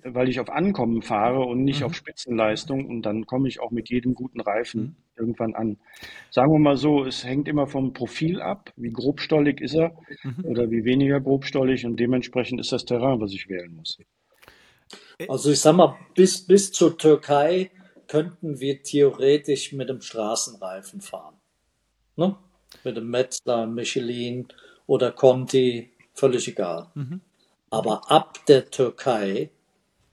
weil ich auf Ankommen fahre und nicht mhm. auf Spitzenleistung und dann komme ich auch mit jedem guten Reifen mhm. irgendwann an. Sagen wir mal so, es hängt immer vom Profil ab, wie grobstollig ist er mhm. oder wie weniger grobstollig und dementsprechend ist das Terrain, was ich wählen muss. Also ich sag mal, bis, bis zur Türkei könnten wir theoretisch mit dem Straßenreifen fahren. Ne? Mit dem Metzler, Michelin oder Conti, völlig egal. Mhm. Aber ab der Türkei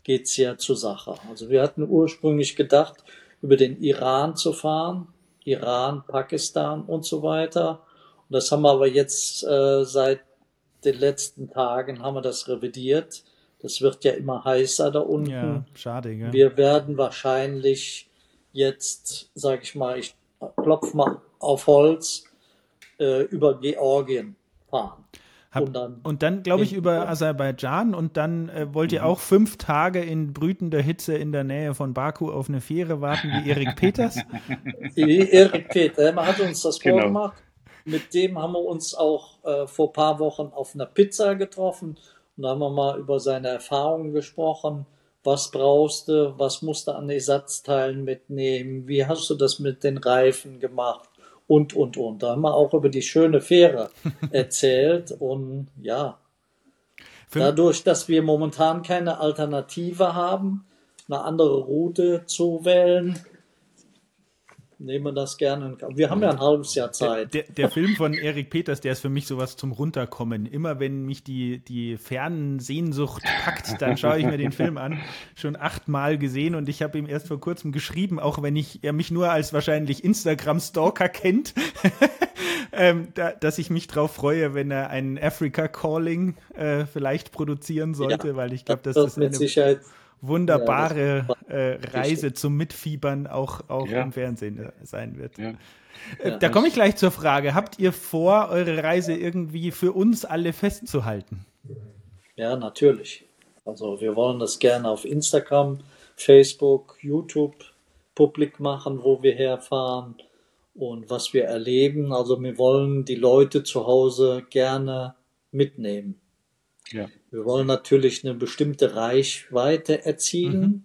geht's ja zur Sache. Also wir hatten ursprünglich gedacht, über den Iran zu fahren, Iran, Pakistan und so weiter. Und das haben wir aber jetzt äh, seit den letzten Tagen haben wir das revidiert. Das wird ja immer heißer da unten. Ja, schade, gell? Wir werden wahrscheinlich jetzt, sag ich mal, ich klopf mal auf Holz, äh, über Georgien fahren. Hab, und dann, und dann glaube ich, über Aserbaidschan und dann äh, wollt ihr mhm. auch fünf Tage in brütender Hitze in der Nähe von Baku auf eine Fähre warten, wie Erik [LAUGHS] Peters? Wie Erik Peters, man hat uns das genau. vorgemacht. Mit dem haben wir uns auch äh, vor ein paar Wochen auf einer Pizza getroffen und da haben wir mal über seine Erfahrungen gesprochen. Was brauchst du? Was musst du an Ersatzteilen mitnehmen? Wie hast du das mit den Reifen gemacht? Und, und, und. Da haben wir auch über die schöne Fähre [LAUGHS] erzählt und ja, dadurch, dass wir momentan keine Alternative haben, eine andere Route zu wählen, nehmen wir das gerne. Wir haben ja ein halbes Jahr Zeit. Der, der, der, Film von Erik Peters, der ist für mich sowas zum Runterkommen. Immer wenn mich die, die fernen Sehnsucht packt, dann schaue ich mir den Film an. Schon achtmal gesehen und ich habe ihm erst vor kurzem geschrieben, auch wenn ich er mich nur als wahrscheinlich Instagram-Stalker kennt. [LAUGHS] ähm, da, dass ich mich drauf freue, wenn er einen Africa Calling äh, vielleicht produzieren sollte, ja, weil ich glaube, das, das ist mit eine, Sicherheit wunderbare äh, Reise zum Mitfiebern auch, auch ja. im Fernsehen äh, sein wird. Ja. Äh, da komme ich gleich zur Frage. Habt ihr vor, eure Reise irgendwie für uns alle festzuhalten? Ja, natürlich. Also wir wollen das gerne auf Instagram, Facebook, YouTube publik machen, wo wir herfahren und was wir erleben. Also wir wollen die Leute zu Hause gerne mitnehmen. Ja. Wir wollen natürlich eine bestimmte Reichweite erzielen, mhm.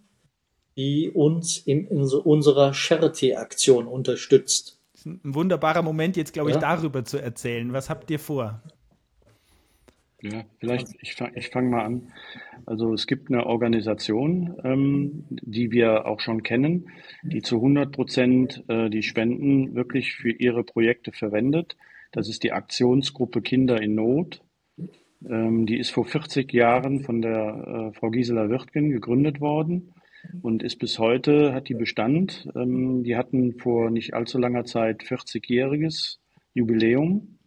Die uns in, in so unserer Charity-Aktion unterstützt. Das ist ein wunderbarer Moment, jetzt glaube ich, ja. darüber zu erzählen. Was habt ihr vor? Ja, vielleicht, ich fange ich fang mal an. Also es gibt eine Organisation, ähm, die wir auch schon kennen, die zu 100 Prozent äh, die Spenden wirklich für ihre Projekte verwendet. Das ist die Aktionsgruppe Kinder in Not. Ähm, die ist vor 40 Jahren von der äh, Frau Gisela Wirtgen gegründet worden und ist bis heute, hat die Bestand. Ähm, die hatten vor nicht allzu langer Zeit 40-jähriges Jubiläum.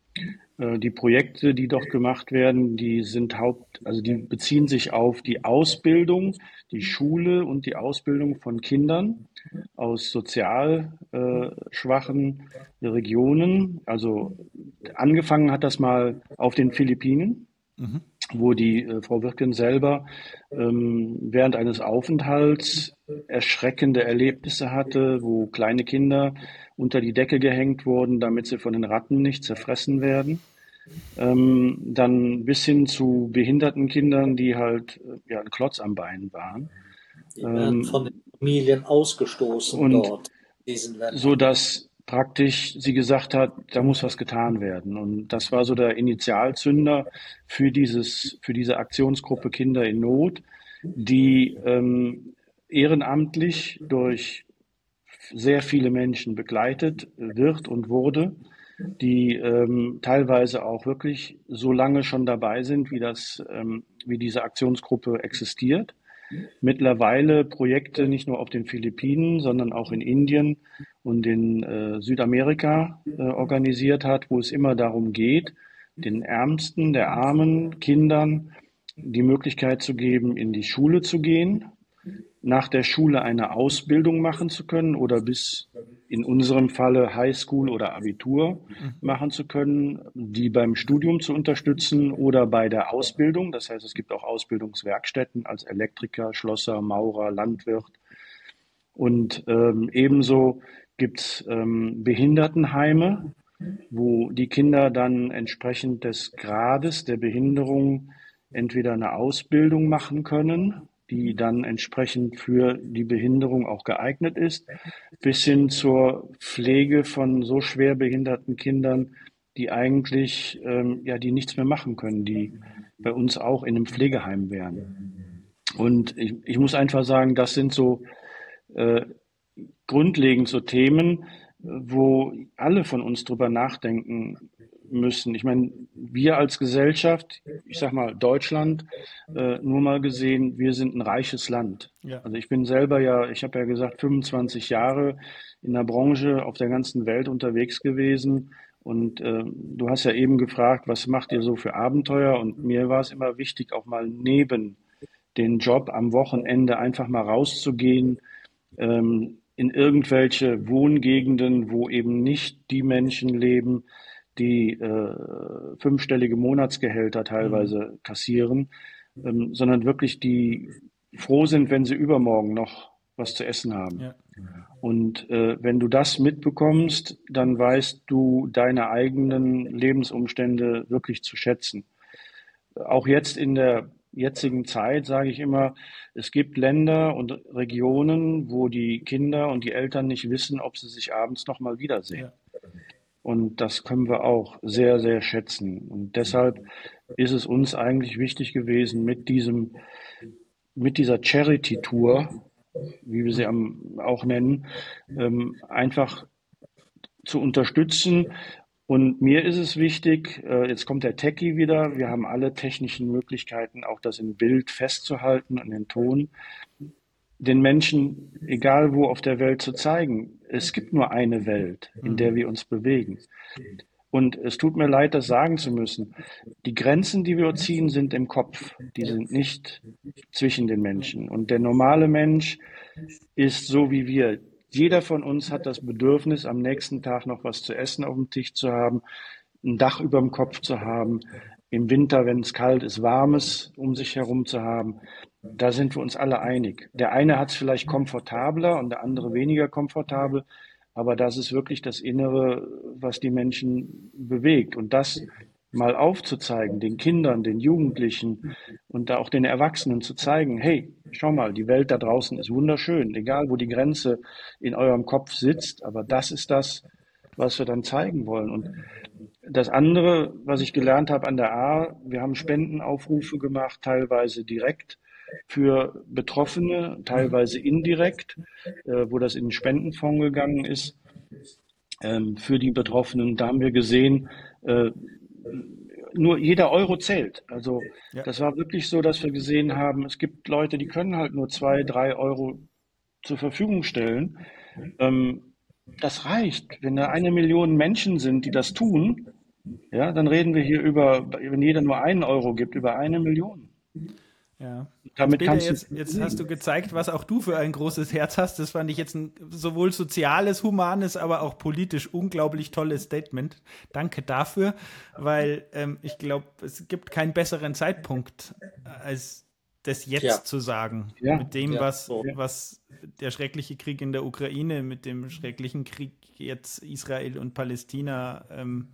Äh, die Projekte, die dort gemacht werden, die sind Haupt, also die beziehen sich auf die Ausbildung, die Schule und die Ausbildung von Kindern aus sozial äh, schwachen Regionen. Also angefangen hat das mal auf den Philippinen mhm. wo die äh, Frau Wirken selber ähm, während eines Aufenthalts erschreckende Erlebnisse hatte, wo kleine Kinder unter die Decke gehängt wurden, damit sie von den Ratten nicht zerfressen werden. Ähm, dann bis hin zu behinderten Kindern, die halt äh, ja, ein Klotz am Bein waren. Die werden ähm, von den Familien ausgestoßen und dort. So dass praktisch sie gesagt hat, da muss was getan werden. Und das war so der Initialzünder für dieses, für diese Aktionsgruppe Kinder in Not, die ähm, ehrenamtlich durch sehr viele Menschen begleitet wird und wurde, die ähm, teilweise auch wirklich so lange schon dabei sind, wie das, ähm, wie diese Aktionsgruppe existiert mittlerweile Projekte nicht nur auf den Philippinen, sondern auch in Indien und in äh, Südamerika äh, organisiert hat, wo es immer darum geht, den Ärmsten, der armen Kindern die Möglichkeit zu geben, in die Schule zu gehen, nach der Schule eine Ausbildung machen zu können oder bis in unserem Falle Highschool oder Abitur mhm. machen zu können, die beim Studium zu unterstützen oder bei der Ausbildung. Das heißt, es gibt auch Ausbildungswerkstätten als Elektriker, Schlosser, Maurer, Landwirt. Und ähm, ebenso gibt es ähm, Behindertenheime, wo die Kinder dann entsprechend des Grades der Behinderung entweder eine Ausbildung machen können die dann entsprechend für die Behinderung auch geeignet ist, bis hin zur Pflege von so schwer behinderten Kindern, die eigentlich ähm, ja die nichts mehr machen können, die bei uns auch in einem Pflegeheim wären. Und ich, ich muss einfach sagen, das sind so äh, grundlegend so Themen, wo alle von uns drüber nachdenken müssen. Ich meine, wir als Gesellschaft, ich sag mal Deutschland, äh, nur mal gesehen, wir sind ein reiches Land. Ja. Also ich bin selber ja, ich habe ja gesagt, 25 Jahre in der Branche auf der ganzen Welt unterwegs gewesen. Und äh, du hast ja eben gefragt, was macht ihr so für Abenteuer? Und mir war es immer wichtig, auch mal neben den Job am Wochenende einfach mal rauszugehen, ähm, in irgendwelche Wohngegenden, wo eben nicht die Menschen leben, die äh, fünfstellige Monatsgehälter teilweise mhm. kassieren, ähm, sondern wirklich die froh sind, wenn sie übermorgen noch was zu essen haben. Ja. Und äh, wenn du das mitbekommst, dann weißt du deine eigenen Lebensumstände wirklich zu schätzen. Auch jetzt in der jetzigen Zeit sage ich immer, es gibt Länder und Regionen, wo die Kinder und die Eltern nicht wissen, ob sie sich abends noch mal wiedersehen. Ja. Und das können wir auch sehr, sehr schätzen. Und deshalb ist es uns eigentlich wichtig gewesen, mit diesem, mit dieser Charity-Tour, wie wir sie auch nennen, ähm, einfach zu unterstützen. Und mir ist es wichtig, äh, jetzt kommt der Techie wieder, wir haben alle technischen Möglichkeiten, auch das im Bild festzuhalten und den Ton den Menschen, egal wo auf der Welt, zu zeigen, es gibt nur eine Welt, in der wir uns bewegen. Und es tut mir leid, das sagen zu müssen. Die Grenzen, die wir ziehen, sind im Kopf. Die sind nicht zwischen den Menschen. Und der normale Mensch ist so wie wir. Jeder von uns hat das Bedürfnis, am nächsten Tag noch was zu essen auf dem Tisch zu haben, ein Dach über dem Kopf zu haben, im Winter, wenn es kalt ist, warmes um sich herum zu haben. Da sind wir uns alle einig. Der eine hat es vielleicht komfortabler und der andere weniger komfortabel, aber das ist wirklich das Innere, was die Menschen bewegt. Und das mal aufzuzeigen, den Kindern, den Jugendlichen und da auch den Erwachsenen zu zeigen, hey, schau mal, die Welt da draußen ist wunderschön, egal wo die Grenze in eurem Kopf sitzt, aber das ist das, was wir dann zeigen wollen. Und das andere, was ich gelernt habe an der A, wir haben Spendenaufrufe gemacht, teilweise direkt für Betroffene, teilweise indirekt, äh, wo das in den Spendenfonds gegangen ist, ähm, für die Betroffenen. Da haben wir gesehen, äh, nur jeder Euro zählt. Also ja. das war wirklich so, dass wir gesehen haben, es gibt Leute, die können halt nur zwei, drei Euro zur Verfügung stellen. Ähm, das reicht. Wenn da eine Million Menschen sind, die das tun, ja, dann reden wir hier über, wenn jeder nur einen Euro gibt, über eine Million. Ja. Damit Peter, kannst jetzt, jetzt hast du gezeigt, was auch du für ein großes Herz hast. Das fand ich jetzt ein sowohl soziales, humanes, aber auch politisch unglaublich tolles Statement. Danke dafür, weil ähm, ich glaube, es gibt keinen besseren Zeitpunkt, als das jetzt ja. zu sagen. Ja. Mit dem, ja. was, was der schreckliche Krieg in der Ukraine, mit dem schrecklichen Krieg jetzt Israel und Palästina ähm,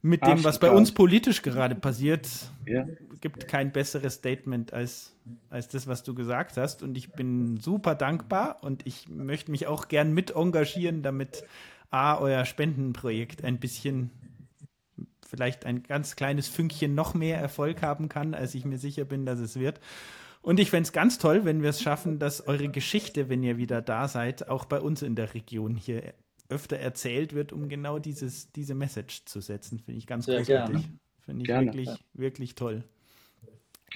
mit dem, was bei uns politisch gerade passiert, ja. gibt kein besseres Statement als, als das, was du gesagt hast. Und ich bin super dankbar und ich möchte mich auch gern mit engagieren, damit A, euer Spendenprojekt ein bisschen, vielleicht ein ganz kleines Fünkchen noch mehr Erfolg haben kann, als ich mir sicher bin, dass es wird. Und ich fände es ganz toll, wenn wir es schaffen, dass eure Geschichte, wenn ihr wieder da seid, auch bei uns in der Region hier öfter erzählt wird, um genau dieses, diese Message zu setzen. Finde ich ganz Sehr großartig. Finde ich gerne. wirklich, wirklich toll.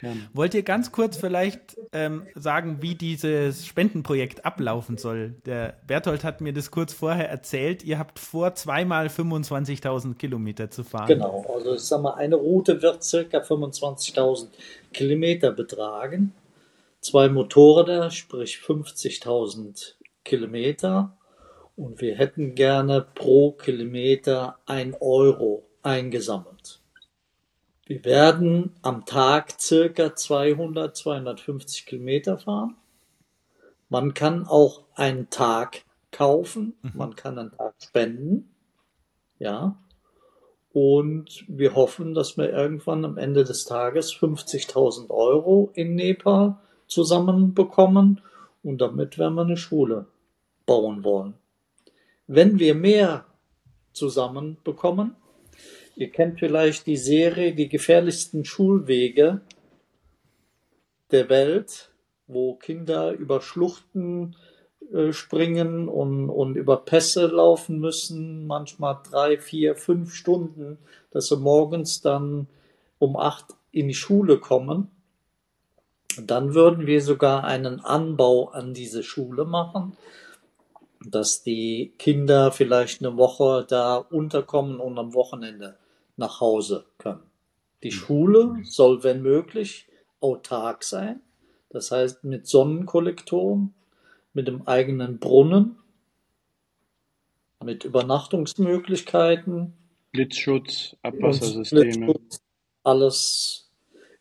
Gerne. Wollt ihr ganz kurz vielleicht ähm, sagen, wie dieses Spendenprojekt ablaufen soll? Der Berthold hat mir das kurz vorher erzählt. Ihr habt vor, zweimal 25.000 Kilometer zu fahren. Genau, also ich sag mal, eine Route wird circa 25.000 Kilometer betragen. Zwei Motorräder, sprich 50.000 Kilometer und wir hätten gerne pro Kilometer ein Euro eingesammelt. Wir werden am Tag circa 200, 250 Kilometer fahren. Man kann auch einen Tag kaufen, mhm. man kann einen Tag spenden, ja. Und wir hoffen, dass wir irgendwann am Ende des Tages 50.000 Euro in Nepal zusammenbekommen und damit werden wir eine Schule bauen wollen. Wenn wir mehr zusammenbekommen, ihr kennt vielleicht die Serie Die gefährlichsten Schulwege der Welt, wo Kinder über Schluchten äh, springen und, und über Pässe laufen müssen, manchmal drei, vier, fünf Stunden, dass sie morgens dann um acht in die Schule kommen. Dann würden wir sogar einen Anbau an diese Schule machen, dass die Kinder vielleicht eine Woche da unterkommen und am Wochenende nach Hause können. Die Schule soll, wenn möglich, autark sein. Das heißt, mit Sonnenkollektoren, mit dem eigenen Brunnen, mit Übernachtungsmöglichkeiten. Blitzschutz, Abwassersysteme. Blitzschutz, alles.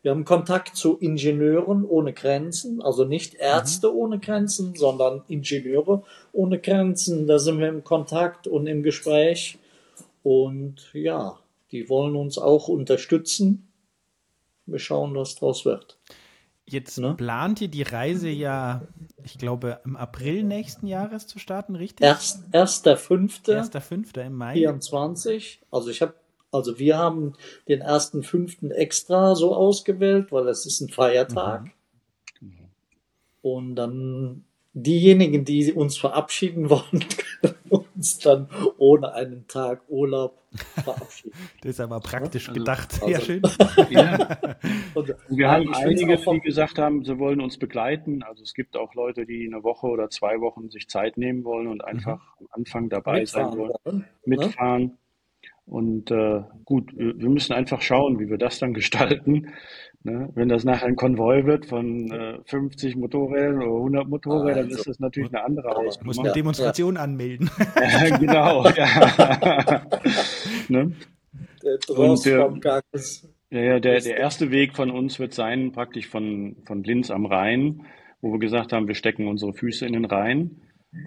Wir haben Kontakt zu Ingenieuren ohne Grenzen, also nicht Ärzte mhm. ohne Grenzen, sondern Ingenieure ohne Grenzen. Da sind wir im Kontakt und im Gespräch. Und ja, die wollen uns auch unterstützen. Wir schauen, was draus wird. Jetzt ne? plant ihr die Reise ja, ich glaube, im April nächsten Jahres zu starten, richtig? Erst, erster Fünfte. Erster Fünfte im Mai. 24. Also ich habe, also wir haben den ersten Fünften extra so ausgewählt, weil es ist ein Feiertag. Mhm. Und dann diejenigen, die uns verabschieden [LAUGHS] wollen, können uns dann ohne einen Tag Urlaub verabschieden. [LAUGHS] Das ist aber praktisch also, gedacht. [LAUGHS] Also, Sehr schön. Ja. wir haben einige, die gesagt haben, sie wollen uns begleiten. Also es gibt auch Leute, die eine Woche oder zwei Wochen sich Zeit nehmen wollen und einfach mhm. am Anfang dabei mitfahren sein wollen, wollen ne? mitfahren. Und äh, gut, wir müssen einfach schauen, wie wir das dann gestalten. Ne? Wenn das nachher ein Konvoi wird von äh, 50 Motorrädern oder 100 Motorrädern, also, ist das natürlich eine andere Ausnahme. Muss eine Demonstration ja. anmelden. [LAUGHS] [LAUGHS] Ja, genau, ja. ne? Der Und der, ja, ja, der, der erste Weg von uns wird sein, praktisch von, von Linz am Rhein, wo wir gesagt haben, wir stecken unsere Füße in den Rhein,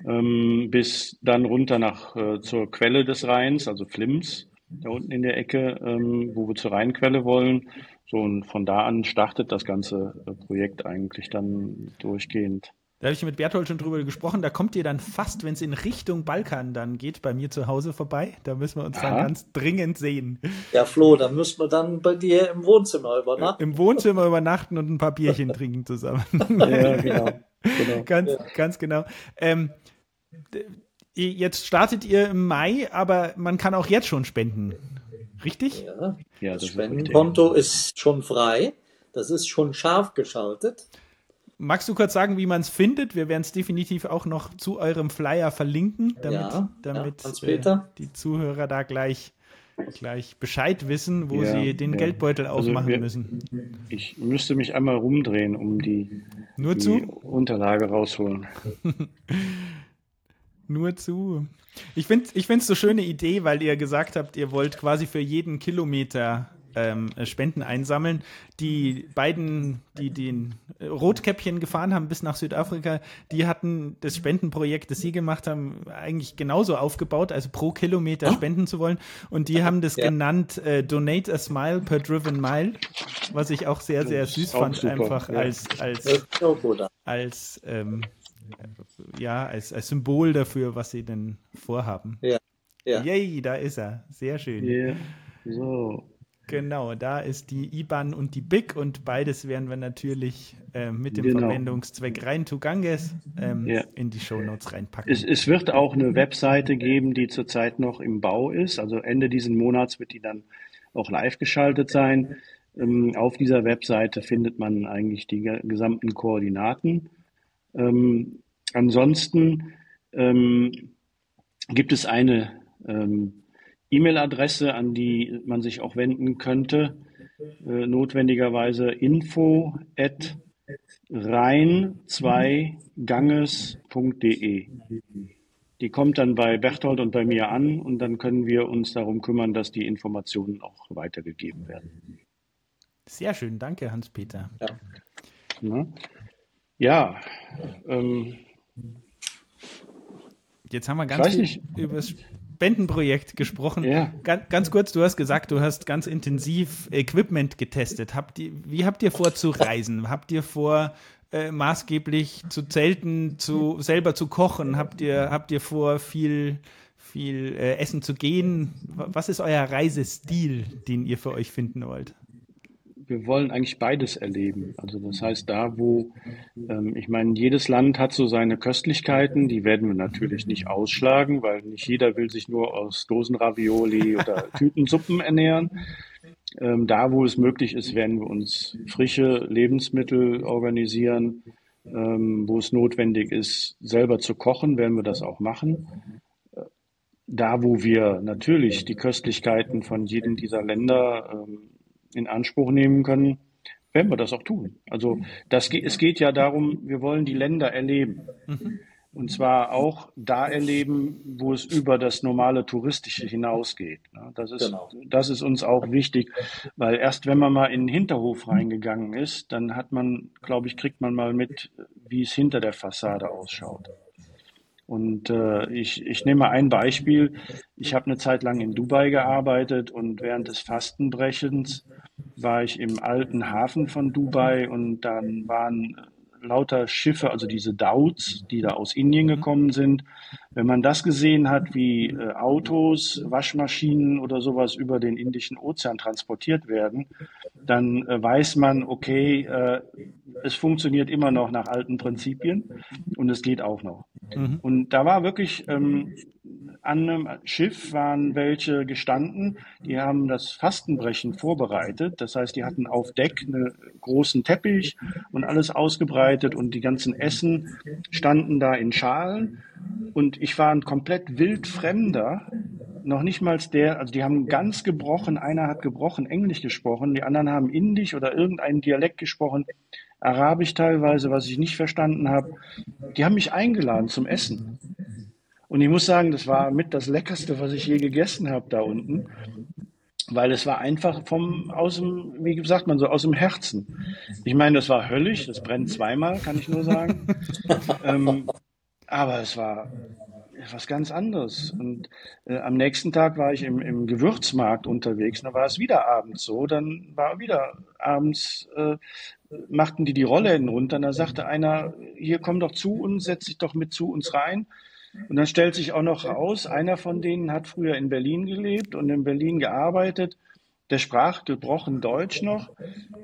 ähm, bis dann runter nach äh, zur Quelle des Rheins, also Flims, da unten in der Ecke, ähm, wo wir zur Rheinquelle wollen. So, und von da an startet das ganze äh, Projekt eigentlich dann durchgehend. Da habe ich mit Berthold schon drüber gesprochen. Da kommt ihr dann fast, wenn es in Richtung Balkan dann geht, bei mir zu Hause vorbei. Da müssen wir uns Aha. dann ganz dringend sehen. Ja, Flo, dann müssen wir dann bei dir im Wohnzimmer übernachten. Im Wohnzimmer übernachten und ein paar Bierchen [LAUGHS] trinken zusammen. Ja, genau. Genau. [LAUGHS] ganz, ja. ganz genau. Ähm, jetzt startet ihr im Mai, aber man kann auch jetzt schon spenden. Richtig? Ja, ja das, das Spendenkonto ist schon frei. Das ist schon scharf geschaltet. Magst du kurz sagen, wie man es findet? Wir werden es definitiv auch noch zu eurem Flyer verlinken, damit, ja, damit ja, äh, die Zuhörer da gleich, gleich Bescheid wissen, wo ja, sie den Geldbeutel also aufmachen also wir, müssen. Ich müsste mich einmal rumdrehen, um die, Nur die zu? Unterlage rausholen. [LAUGHS] Nur zu. Ich finde es ich find's so schöne Idee, weil ihr gesagt habt, ihr wollt quasi für jeden Kilometer ähm, Spenden einsammeln. Die beiden, die den Rotkäppchen gefahren haben bis nach Südafrika, die hatten das Spendenprojekt, das sie gemacht haben, eigentlich genauso aufgebaut, also pro Kilometer spenden zu wollen. Und die haben das ja. genannt äh, Donate a Smile per Driven Mile, was ich auch sehr, sehr süß fand, super. einfach ja. als, als, als ähm, ja, als, als Symbol dafür, was sie denn vorhaben. Ja. ja. Yay, da ist er. Sehr schön. Yeah. So. Genau, da ist die IBAN und die BIC und beides werden wir natürlich äh, mit dem genau. Verwendungszweck rein to Ganges ähm, ja. in die Shownotes reinpacken. Es, es, wird auch eine Webseite geben, die zurzeit noch im Bau ist. Also Ende diesen Monats wird die dann auch live geschaltet sein. Ähm, auf dieser Webseite findet man eigentlich die gesamten Koordinaten. Ähm, ansonsten ähm, gibt es eine ähm, E-Mail-Adresse, an die man sich auch wenden könnte, äh, notwendigerweise info at rein2ganges.de. Die kommt dann bei Berthold und bei mir an und dann können wir uns darum kümmern, dass die Informationen auch weitergegeben werden. Sehr schön, danke Hans-Peter. Ja. Na? Ja. Ähm, Jetzt haben wir ganz viel über das Spendenprojekt gesprochen. Ja. Ganz, ganz, kurz, du hast gesagt, du hast ganz intensiv Equipment getestet. Habt ihr, wie habt ihr vor zu reisen? Habt ihr vor, äh, maßgeblich zu zelten, zu selber zu kochen? Habt ihr, habt ihr vor, viel, viel äh, essen zu gehen? Was ist euer Reisestil, den ihr für euch finden wollt? Wir wollen eigentlich beides erleben. Also das heißt, da wo, ähm, ich meine, jedes Land hat so seine Köstlichkeiten, die werden wir natürlich nicht ausschlagen, weil nicht jeder will sich nur aus Dosenravioli oder [LAUGHS] Tütensuppen ernähren. Ähm, da, wo es möglich ist, werden wir uns frische Lebensmittel organisieren. Ähm, wo es notwendig ist, selber zu kochen, werden wir das auch machen. Da, wo wir natürlich die Köstlichkeiten von jedem dieser Länder ähm, in Anspruch nehmen können, werden wir das auch tun. Also das, es geht ja darum, wir wollen die Länder erleben. Mhm. Und zwar auch da erleben, wo es über das normale Touristische hinausgeht. Das ist, genau. das ist uns auch wichtig, weil erst wenn man mal in den Hinterhof reingegangen ist, dann hat man, glaube ich, kriegt man mal mit, wie es hinter der Fassade ausschaut. Und äh, ich, ich nehme ein Beispiel. Ich habe eine Zeit lang in Dubai gearbeitet und während des Fastenbrechens war ich im alten Hafen von Dubai und dann waren lauter Schiffe, also diese Dauts, die da aus Indien mhm. gekommen sind. Wenn man das gesehen hat, wie äh, Autos, Waschmaschinen oder sowas über den Indischen Ozean transportiert werden, dann äh, weiß man, okay, äh, es funktioniert immer noch nach alten Prinzipien und es geht auch noch. Mhm. Und da war wirklich ähm, an einem Schiff waren welche gestanden, die haben das Fastenbrechen vorbereitet. Das heißt, die hatten auf Deck einen großen Teppich und alles ausgebreitet und die ganzen Essen standen da in Schalen. Und ich war ein komplett wildfremder, noch nicht mal der, also die haben ganz gebrochen, einer hat gebrochen Englisch gesprochen, die anderen haben Indisch oder irgendeinen Dialekt gesprochen, Arabisch teilweise, was ich nicht verstanden habe. Die haben mich eingeladen zum Essen. Und ich muss sagen, das war mit das Leckerste, was ich je gegessen habe da unten. Weil es war einfach vom, aus dem, wie sagt man so, aus dem Herzen. Ich meine, das war höllisch, das brennt zweimal, kann ich nur sagen. [LAUGHS] ähm, aber es war was ganz anderes. Und äh, am nächsten Tag war ich im, im Gewürzmarkt unterwegs, und da war es wieder abends so. Dann war wieder abends, äh, machten die die Rollläden runter, und da sagte einer, hier komm doch zu uns, setz dich doch mit zu uns rein. Und dann stellt sich auch noch raus, einer von denen hat früher in Berlin gelebt und in Berlin gearbeitet. Der sprach gebrochen Deutsch noch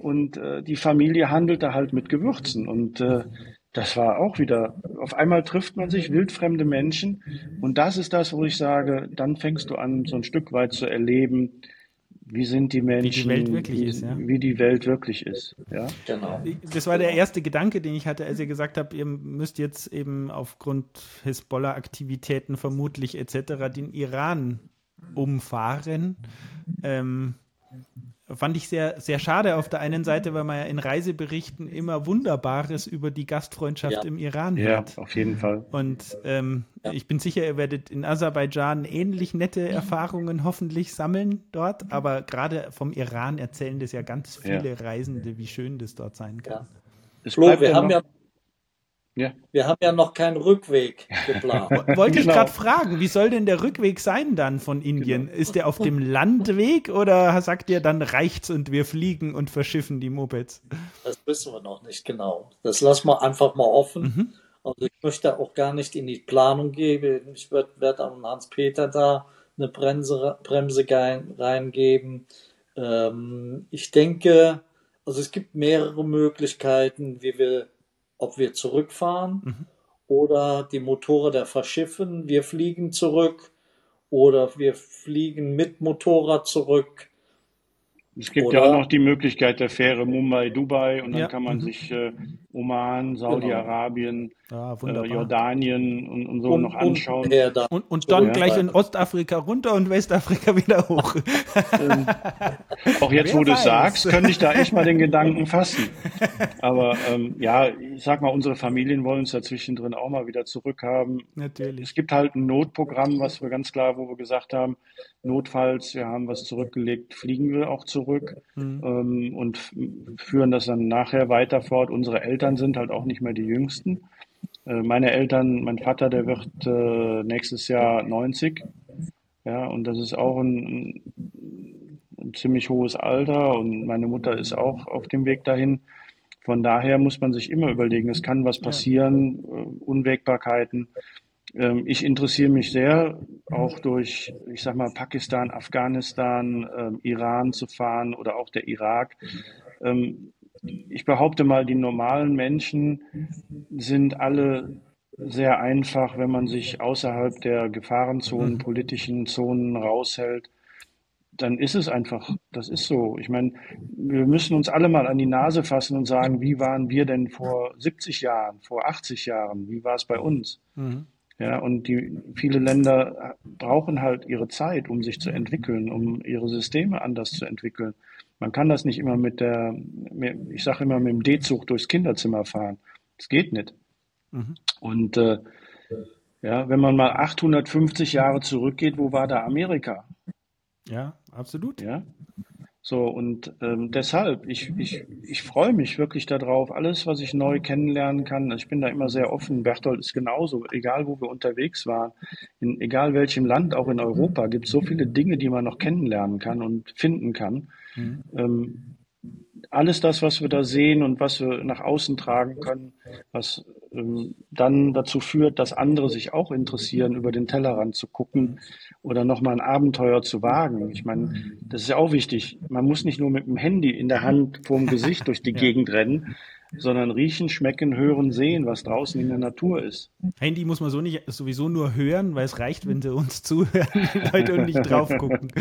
und äh, die Familie handelte halt mit Gewürzen. Und äh, das war auch wieder, auf einmal trifft man sich, wildfremde Menschen. Und das ist das, wo ich sage, dann fängst du an, so ein Stück weit zu erleben, wie sind die Menschen, wie die Welt wirklich ist, ja. Wie die Welt wirklich ist, ja. Genau. Das war der erste Gedanke, den ich hatte, als ihr gesagt habt, ihr müsst jetzt eben aufgrund Hisbollah-Aktivitäten vermutlich etc. den Iran umfahren. Ähm, Fand ich sehr, sehr schade auf der einen Seite, weil man ja in Reiseberichten immer Wunderbares über die Gastfreundschaft ja. im Iran hört. Ja, auf jeden Fall. Und ähm, ja. ich bin sicher, ihr werdet in Aserbaidschan ähnlich nette Erfahrungen hoffentlich sammeln dort. Aber gerade vom Iran erzählen das ja ganz viele ja. Reisende, wie schön das dort sein kann. Ja. Flo, wir haben ja ja. Wir haben ja noch keinen Rückweg geplant. [LAUGHS] Wollte ich genau. gerade fragen, wie soll denn der Rückweg sein dann von Indien? Genau. Ist der auf dem Landweg oder sagt ihr dann reicht's und wir fliegen und verschiffen die Mopeds? Das wissen wir noch nicht genau. Das lassen wir einfach mal offen. Mhm. Also ich möchte auch gar nicht in die Planung gehen. Ich werde werd an Hans-Peter da eine Bremse, Bremse reingeben. Ähm, ich denke, also es gibt mehrere Möglichkeiten, wie wir ob wir zurückfahren mhm. oder die Motorräder verschiffen, wir fliegen zurück oder wir fliegen mit Motorrad zurück. Es gibt Oder, ja auch noch die Möglichkeit der Fähre Mumbai, Dubai und dann ja. kann man mhm. sich äh, Oman, Saudi-Arabien, genau. äh, Jordanien und, und so und, noch anschauen. Und, und dann ja. gleich in Ostafrika runter und Westafrika [LAUGHS] wieder hoch. ähm, auch jetzt, Wer wo du es sagst, könnte ich da echt mal den Gedanken fassen. Aber ähm, ja, ich sag mal, unsere Familien wollen uns ja zwischendrin auch mal wieder zurückhaben. Natürlich. Es gibt halt ein Notprogramm, was wir ganz klar, wo wir gesagt haben, notfalls, wir haben was zurückgelegt, fliegen wir auch zurück mhm. ähm, und führen das dann nachher weiter fort. Unsere Eltern sind halt auch nicht mehr die Jüngsten. Äh, meine Eltern, mein Vater, der wird äh, nächstes Jahr 90. Ja, und das ist auch ein, ein ziemlich hohes Alter und meine Mutter ist auch auf dem Weg dahin. Von daher muss man sich immer überlegen, es kann was passieren, äh, Unwägbarkeiten. Ähm, ich interessiere mich sehr, auch durch, ich sag mal, Pakistan, Afghanistan, ähm, Iran zu fahren oder auch der Irak. Ich behaupte mal, die normalen Menschen sind alle sehr einfach, wenn man sich außerhalb der Gefahrenzonen, politischen Zonen raushält dann ist es einfach, das ist so. Ich meine, wir müssen uns alle mal an die Nase fassen und sagen, wie waren wir denn vor 70 Jahren, vor 80 Jahren, wie war es bei uns? Mhm. Ja, und die, viele Länder brauchen halt ihre Zeit, um sich zu entwickeln, um ihre Systeme anders zu entwickeln. Man kann das nicht immer mit der, ich sage immer, mit dem D-Zug durchs Kinderzimmer fahren. Das geht nicht. Mhm. Und äh, ja, wenn man mal 850 Jahre zurückgeht, wo war da Amerika? Ja, absolut. Ja. So, und ähm, deshalb, ich, ich, ich freue mich wirklich darauf, alles, was ich neu kennenlernen kann. Ich bin da immer sehr offen. Berthold ist genauso, egal wo wir unterwegs waren, in egal welchem Land, auch in Europa, gibt es so viele Dinge, die man noch kennenlernen kann und finden kann. Mhm. Ähm, alles das, was wir da sehen und was wir nach außen tragen können, was ähm, dann dazu führt, dass andere sich auch interessieren, über den Tellerrand zu gucken oder nochmal ein Abenteuer zu wagen. Ich meine, das ist ja auch wichtig. Man muss nicht nur mit dem Handy in der Hand vorm Gesicht durch die ja. Gegend rennen, sondern riechen, schmecken, hören, sehen, was draußen in der Natur ist. Handy muss man so nicht, sowieso nur hören, weil es reicht, wenn sie uns [LAUGHS] zuhören, die Leute und nicht drauf gucken.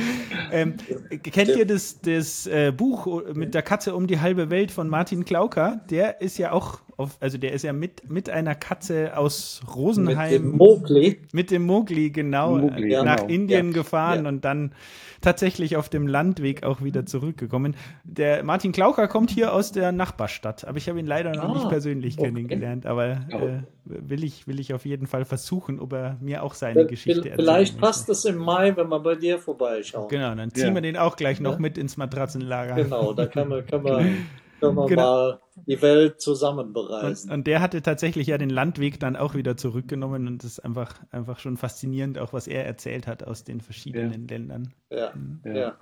Ähm, kennt ihr das, das äh, Buch mit der Katze um die halbe Welt von Martin Klauker? Der ist ja auch, auf, also der ist ja mit, mit einer Katze aus Rosenheim. Mit dem Mowgli. Mit dem Mowgli, genau, Mowgli, nach genau. Indien ja. gefahren ja. und dann tatsächlich auf dem Landweg auch wieder zurückgekommen. Der Martin Klauker kommt hier aus der Nachbarstadt, aber ich habe ihn leider noch ah, nicht persönlich okay. kennengelernt, aber äh, will, ich, will ich auf jeden Fall versuchen, ob er mir auch seine Geschichte erzählt. Vielleicht passt es im Mai, wenn wir bei dir vorbeischauen. Genau, dann ziehen ja. wir den auch gleich noch mit ins Matratzenlager. Genau, da kann man, kann man [LAUGHS] können wir genau. mal die Welt zusammen bereisen. Und, und, der hatte tatsächlich ja den Landweg dann auch wieder zurückgenommen und das ist einfach, einfach schon faszinierend, auch was er erzählt hat aus den verschiedenen ja. Ländern. Ja, mhm. ja.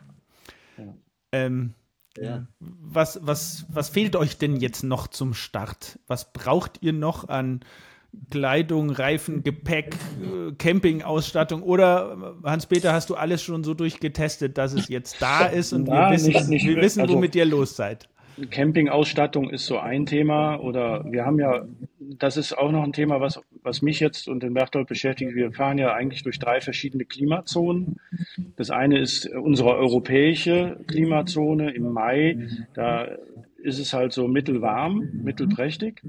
ja. Ähm, ja. Was, was, was fehlt euch denn jetzt noch zum Start? Was braucht ihr noch an Kleidung, Reifen, Gepäck, äh, Campingausstattung oder Hans-Peter, hast du alles schon so durchgetestet, dass es jetzt da [LAUGHS] ist und Na, wir wissen, nicht, nicht, wir wissen also, womit ihr los seid? Campingausstattung ist so ein Thema oder wir haben ja, das ist auch noch ein Thema, was, was mich jetzt und den Berthold beschäftigt. Wir fahren ja eigentlich durch drei verschiedene Klimazonen. Das eine ist unsere europäische Klimazone im Mai. Da ist es halt so mittelwarm, mittelprächtig.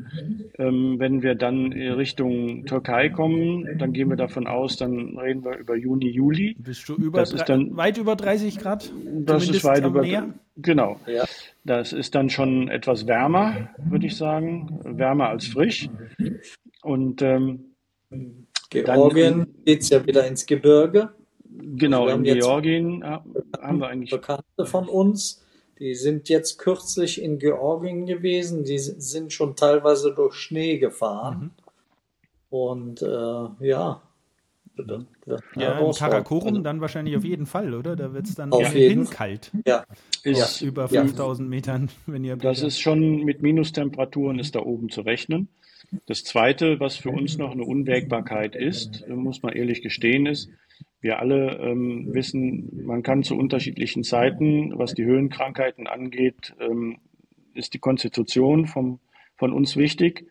Ähm, wenn wir dann Richtung Türkei kommen, dann gehen wir davon aus, dann reden wir über Juni, Juli. Bist du über das ist dann, weit über 30 Grad? Das ist weit über. Meer? Genau. Ja. Das ist dann schon etwas wärmer, würde ich sagen. Wärmer als frisch. Und ähm, Georgien geht es ja wieder ins Gebirge. Genau, also in Georgien haben wir eigentlich. Bekannte von uns die sind jetzt kürzlich in Georgien gewesen. Die sind schon teilweise durch Schnee gefahren. Mhm. Und äh, ja. Ja, in Karakorum dann wahrscheinlich auf jeden Fall, oder? Da wird es dann auf jeden kalt. Ja. Ist, über 5000 ja. Metern, [LAUGHS] wenn ihr. Das ist schon mit Minustemperaturen ist da oben zu rechnen. Das zweite, was für uns noch eine Unwägbarkeit ist, muss man ehrlich gestehen, ist, wir alle ähm, wissen, man kann zu unterschiedlichen Zeiten, was die Höhenkrankheiten angeht, ähm, ist die Konstitution vom, von uns wichtig.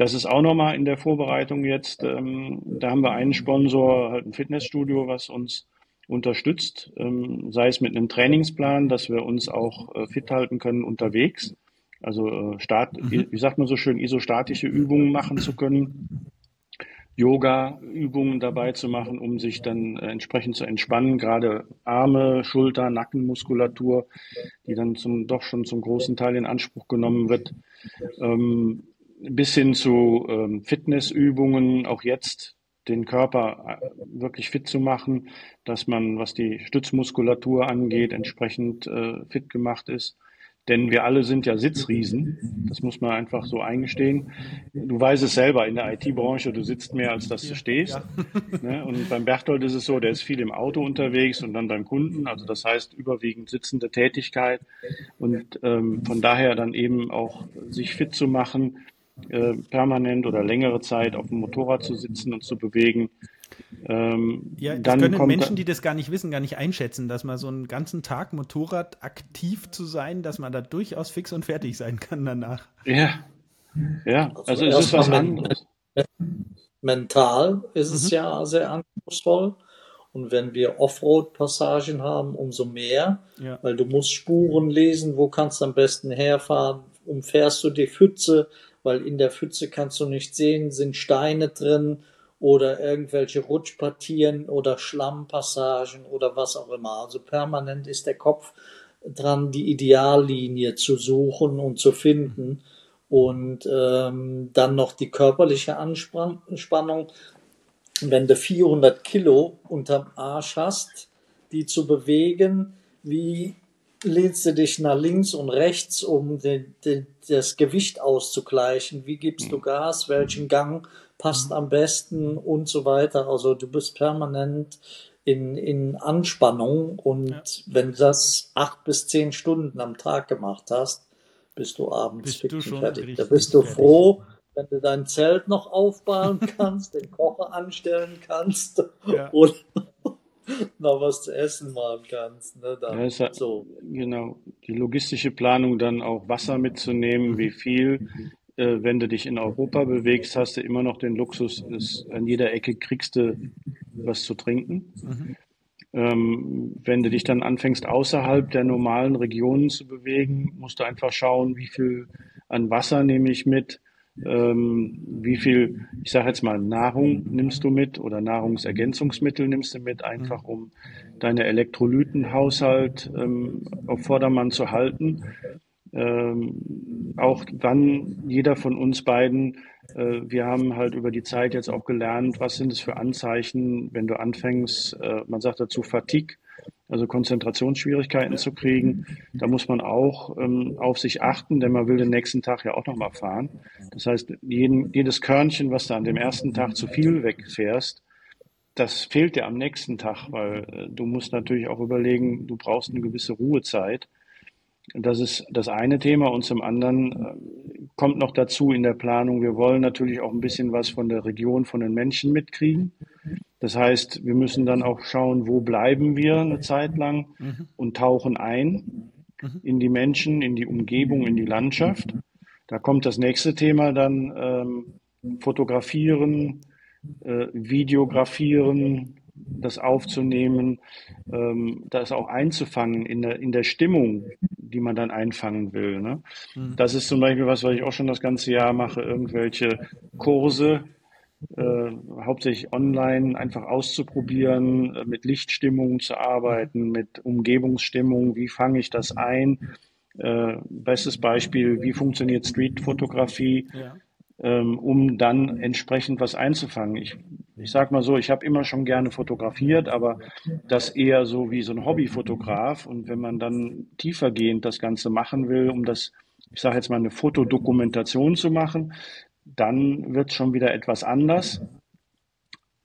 Das ist auch nochmal in der Vorbereitung jetzt. Ähm, da haben wir einen Sponsor, halt ein Fitnessstudio, was uns unterstützt, ähm, sei es mit einem Trainingsplan, dass wir uns auch äh, fit halten können unterwegs. Also äh, Start, mhm. wie sagt man so schön, isostatische Übungen machen zu können. Yoga-Übungen dabei zu machen, um sich dann äh, entsprechend zu entspannen, gerade Arme, Schulter, Nackenmuskulatur, die dann zum, doch schon zum großen Teil in Anspruch genommen wird, ähm, bis hin zu ähm, Fitnessübungen, auch jetzt den Körper äh, wirklich fit zu machen, dass man, was die Stützmuskulatur angeht, entsprechend äh, fit gemacht ist. denn wir alle sind ja Sitzriesen. Das muss man einfach so eingestehen. Du weißt es selber in der IT-Branche, du sitzt mehr, als dass du stehst. Ne? Und beim Berthold ist es so, der ist viel im Auto unterwegs und dann beim Kunden. Also das heißt überwiegend sitzende Tätigkeit. Und ähm, von daher dann eben auch sich fit zu machen, äh, permanent oder längere Zeit auf dem Motorrad zu sitzen und zu bewegen. Ähm, ja, das können Menschen, die das gar nicht wissen, gar nicht einschätzen, dass man so einen ganzen Tag Motorrad aktiv zu sein, dass man da durchaus fix und fertig sein kann danach. Ja, ja, also, also es ist was anderes. Mental ist es mhm. ja sehr anspruchsvoll. Und wenn wir Offroad-Passagen haben, umso mehr, ja. weil du musst Spuren lesen, wo kannst du am besten herfahren, umfährst du die Pfütze, weil in der Pfütze kannst du nicht sehen, sind Steine drin oder irgendwelche Rutschpartien oder Schlammpassagen oder was auch immer. Also permanent ist der Kopf dran, die Ideallinie zu suchen und zu finden und ähm, dann noch die körperliche Anspannung. Wenn du 400 Kilo unterm Arsch hast, die zu bewegen, wie lehnst du dich nach links und rechts, um den, den, das Gewicht auszugleichen? Wie gibst du hm. Gas? Welchen Gang passt am besten und so weiter? Also du bist permanent in, in Anspannung und ja. wenn du das acht bis zehn Stunden am Tag gemacht hast, bist du abends bist du fertig. Da bist du froh, wenn du dein Zelt noch aufbauen [LAUGHS] kannst, den Kocher anstellen kannst ja. [LAUGHS] und [LAUGHS] noch was zu essen machen kannst. Ne, dann, ja, so. Genau, die logistische Planung dann auch Wasser mitzunehmen, wie viel. Äh, wenn du dich in Europa bewegst, hast du immer noch den Luxus, dass an jeder Ecke kriegst du was zu trinken. Mhm. Ähm, wenn du dich dann anfängst, außerhalb der normalen Regionen zu bewegen, musst du einfach schauen, wie viel an Wasser nehme ich mit, ähm, wie viel, ich sage jetzt mal, Nahrung nimmst du mit oder Nahrungsergänzungsmittel nimmst du mit, einfach um deine Elektrolytenhaushalt ähm, auf Vordermann zu halten. Ähm, auch dann jeder von uns beiden, äh, wir haben halt über die Zeit jetzt auch gelernt, was sind es für Anzeichen, wenn du anfängst, äh, man sagt dazu Fatigue, also Konzentrationsschwierigkeiten zu kriegen. Da muss man auch ähm, auf sich achten, denn man will den nächsten Tag ja auch nochmal fahren. Das heißt, jeden, jedes Körnchen, was du an dem ersten Tag zu viel wegfährst, das fehlt dir am nächsten Tag, weil äh, du musst natürlich auch überlegen, du brauchst eine gewisse Ruhezeit. Das ist das eine Thema und zum anderen äh, kommt noch dazu in der Planung, wir wollen natürlich auch ein bisschen was von der Region, von den Menschen mitkriegen. Das heißt, wir müssen dann auch schauen, wo bleiben wir eine Zeit lang und tauchen ein in die Menschen, in die Umgebung, in die Landschaft. Da kommt das nächste Thema dann ähm, fotografieren, äh, videografieren, das aufzunehmen, ähm, das auch einzufangen in der, in der Stimmung, die man dann einfangen will. Ne? Mhm. Das ist zum Beispiel was, was ich auch schon das ganze Jahr mache, irgendwelche Kurse, äh, hauptsächlich online einfach auszuprobieren, äh, mit Lichtstimmung zu arbeiten, mit Umgebungsstimmung, wie fange ich das ein. Äh, bestes Beispiel, wie funktioniert Streetfotografie, ja. ähm, um dann entsprechend was einzufangen. Ich, ich sage mal so, ich habe immer schon gerne fotografiert, aber das eher so wie so ein Hobbyfotograf. Und wenn man dann tiefergehend das Ganze machen will, um das ich sage jetzt mal, eine Fotodokumentation zu machen, dann wird es schon wieder etwas anders.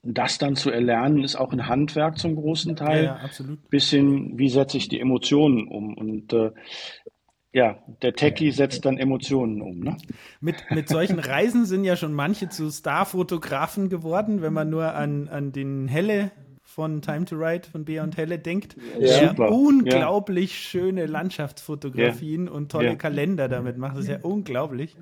Das dann zu erlernen, ist auch ein Handwerk zum großen Teil. Ja, ja absolut. Bisschen, wie setze ich die Emotionen um? Und äh, ja, der Techie setzt dann Emotionen um. Ne? Mit, mit solchen Reisen sind ja schon manche zu Starfotografen geworden, wenn man nur an, an den Helle von Time to Ride von Bea und Helle denkt, ja. der unglaublich ja. schöne Landschaftsfotografien ja. und tolle Kalender damit macht. Das ist ja unglaublich.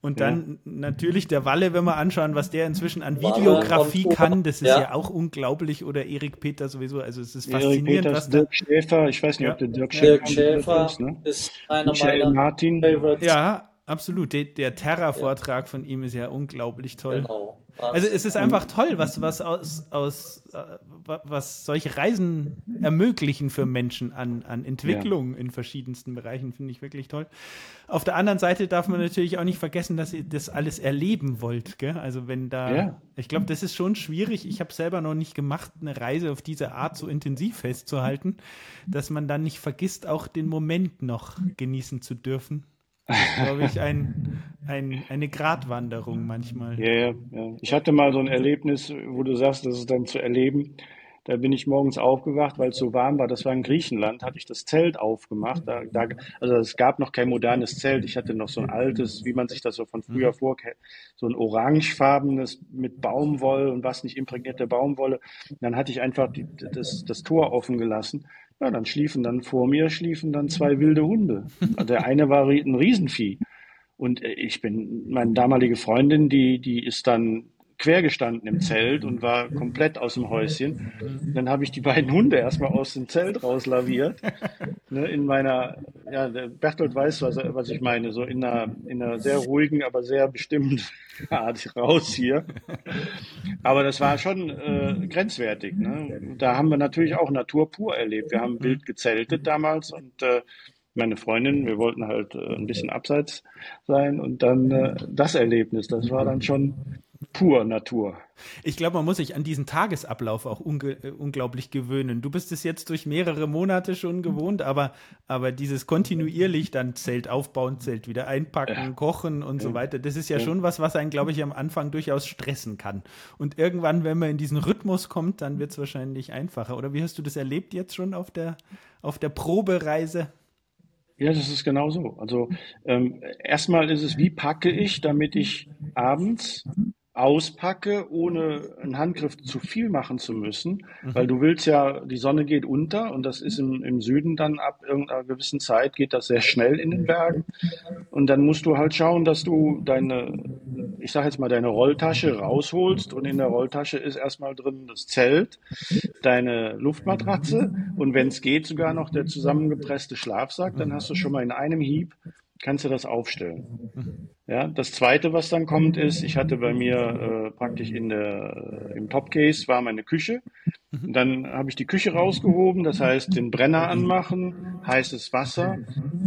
Und dann ja. natürlich der Walle, wenn wir anschauen, was der inzwischen an Videografie kann, das ist ja. ja. auch unglaublich. Oder Erik Peter sowieso. Also es ist faszinierend. Erik Peters, was Dirk Schäfer, ich weiß nicht, ja. ob der Dirk Schäfer, Dirk Schäfer ist, ne? ist einer Michael meiner Martin. Favorites. Ja, absolut. Der, der Terra-Vortrag von ihm ist ja unglaublich toll. Genau. Also es ist einfach toll, was, was aus, aus äh, was solche Reisen ermöglichen für Menschen an, an Entwicklung ja. in verschiedensten Bereichen, finde ich wirklich toll. Auf der anderen Seite darf man natürlich auch nicht vergessen, dass ihr das alles erleben wollt. Gell? Also wenn da, ja. ich glaube, das ist schon schwierig. Ich habe selber noch nicht gemacht, eine Reise auf diese Art so intensiv festzuhalten, dass man dann nicht vergisst, auch den Moment noch genießen zu dürfen glaube ich, [LAUGHS] ein, ein, eine Gratwanderung manchmal. Ja, ja, ja. Ich hatte mal so ein Erlebnis, wo du sagst, das ist dann zu erleben. Da bin ich morgens aufgewacht, weil es so warm war. Das war in Griechenland, hatte ich das Zelt aufgemacht. Da, da, also es gab noch kein modernes Zelt. Ich hatte noch so ein altes, wie man sich das so von früher mhm. vorkennt, so ein orangefarbenes mit Baumwolle und was nicht imprägnierte Baumwolle. Und dann hatte ich einfach die, das, das Tor offen gelassen ja, dann schliefen dann vor mir, schliefen dann zwei wilde Hunde. Der eine war ein Riesenvieh. Und äh, ich bin, meine damalige Freundin, die, die ist dann quer gestanden im Zelt und war komplett aus dem Häuschen. Dann habe ich die beiden Hunde erstmal aus dem Zelt rauslaviert. [LAUGHS] Ne, in meiner, ja, Bertolt weiß, was, was ich meine, so in einer, in einer sehr ruhigen, aber sehr bestimmten [LAUGHS] Art raus hier. Aber das war schon äh, grenzwertig. Ne? Da haben wir natürlich auch Natur pur erlebt. Wir haben wild gezeltet damals und äh, meine Freundin, wir wollten halt äh, ein bisschen abseits sein und dann äh, das Erlebnis, das war dann schon pur Natur. Ich glaube, man muss sich an diesen Tagesablauf auch äh, unglaublich gewöhnen. Du bist es jetzt durch mehrere Monate schon gewohnt, aber, aber dieses kontinuierlich dann Zelt aufbauen, Zelt wieder einpacken, kochen und so weiter, das ist ja, ja, schon was, was einen, glaube ich, am Anfang durchaus stressen kann. Und irgendwann, wenn man in diesen Rhythmus kommt, dann wird es wahrscheinlich einfacher. Oder wie hast du das erlebt jetzt schon auf der, auf der Probereise? Ja, das ist genau so. Also ähm, erstmal ist es, wie packe ich, damit ich abends auspacke, ohne einen Handgriff zu viel machen zu müssen, mhm. weil du willst ja, die Sonne geht unter und das ist im, im Süden dann ab irgendeiner gewissen Zeit geht das sehr schnell in den Bergen und dann musst du halt schauen, dass du deine, ich sage jetzt mal, deine Rolltasche rausholst und in der Rolltasche ist erstmal drin das Zelt, deine Luftmatratze und wenn es geht sogar noch der zusammengepresste Schlafsack, dann hast du schon mal in einem Hieb kannst du das aufstellen. Ja, das zweite, was dann kommt, ist, ich hatte bei mir äh, praktisch in der, im Topcase war meine Küche. Und dann habe ich die Küche rausgehoben, das heißt den Brenner anmachen, heißes Wasser.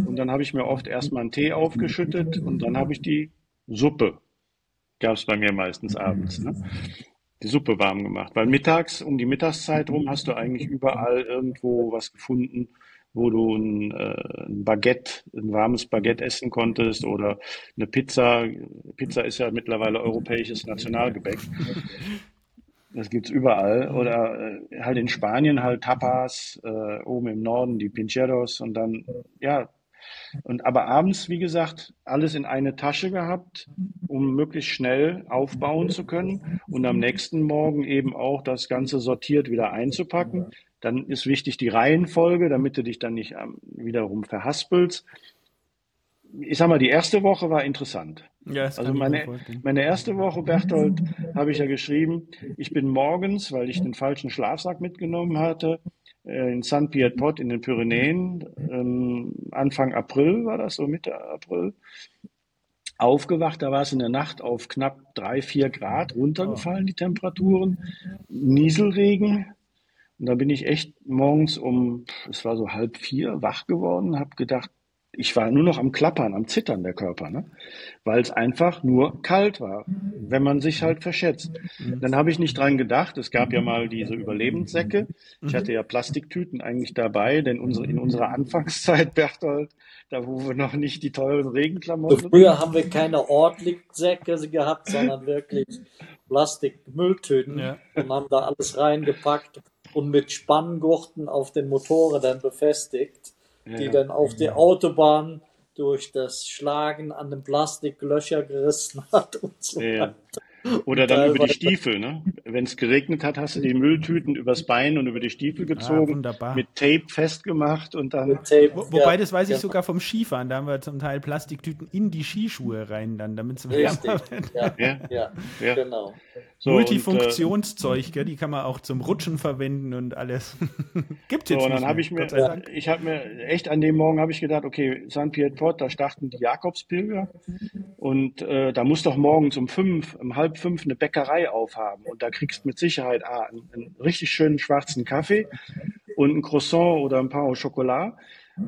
Und dann habe ich mir oft erstmal einen Tee aufgeschüttet und dann habe ich die Suppe, gab es bei mir meistens abends, ne? die Suppe warm gemacht. Weil mittags, um die Mittagszeit rum, hast du eigentlich überall irgendwo was gefunden, wo du ein, äh, ein Baguette, ein warmes Baguette essen konntest oder eine Pizza. Pizza ist ja mittlerweile europäisches Nationalgebäck. Das gibt's überall. Oder äh, halt in Spanien halt Tapas, äh, oben im Norden die Pincheros und dann, ja. Und aber abends, wie gesagt, alles in eine Tasche gehabt, um möglichst schnell aufbauen zu können und am nächsten Morgen eben auch das Ganze sortiert wieder einzupacken. Dann ist wichtig die Reihenfolge, damit du dich dann nicht ähm, wiederum verhaspelst. Ich sag mal, die erste Woche war interessant. Ja, also meine, meine erste Woche, Berthold, habe ich ja geschrieben, ich bin morgens, weil ich den falschen Schlafsack mitgenommen hatte, äh, in San Piet Pot in den Pyrenäen, ähm, Anfang April war das, so Mitte April, aufgewacht, da war es in der Nacht auf knapp drei, vier Grad runtergefallen, die Temperaturen, Nieselregen, und da bin ich echt morgens um, es war so halb vier, wach geworden, habe gedacht, ich war nur noch am Klappern, am Zittern der Körper, ne? weil es einfach nur kalt war, wenn man sich halt verschätzt. Dann habe ich nicht dran gedacht, es gab ja mal diese Überlebenssäcke. Ich hatte ja Plastiktüten eigentlich dabei, denn unsere, in unserer Anfangszeit, [LAUGHS] Berthold, da wo wir noch nicht die teuren Regenklamotten. So früher haben wir keine Ortlichtsäcke gehabt, sondern wirklich [LAUGHS] Plastikmülltüten ja. und haben da alles reingepackt und mit Spanngurten auf den Motorrädern befestigt, die ja. dann auf die Autobahn durch das Schlagen an den Plastik Löcher gerissen hat [LAUGHS] und so ja. weiter. Oder dann über die Stiefel, ne? Wenn es geregnet hat, hast du die Mülltüten übers Bein und über die Stiefel ah, gezogen, ah, mit Tape festgemacht und dann. Tape, Wo, wobei, ja, das weiß ich ja. sogar vom Skifahren, da haben wir zum Teil Plastiktüten in die Skischuhe rein, dann, damit es wärmer wird. Ja, ja, ja, genau. So, Multifunktionszeug, und, äh, die kann man auch zum Rutschen verwenden und alles. [LAUGHS] Gibt jetzt so, und dann habe ich mir, ich habe mir echt an dem Morgen habe ich gedacht, okay, St. Pierre Port, da starten die Jakobspilger und äh, da muss doch morgens um fünf, um halb fünf eine Bäckerei aufhaben und da kriegst du mit Sicherheit ah, einen, einen richtig schönen schwarzen Kaffee und ein Croissant oder ein paar au Chocolat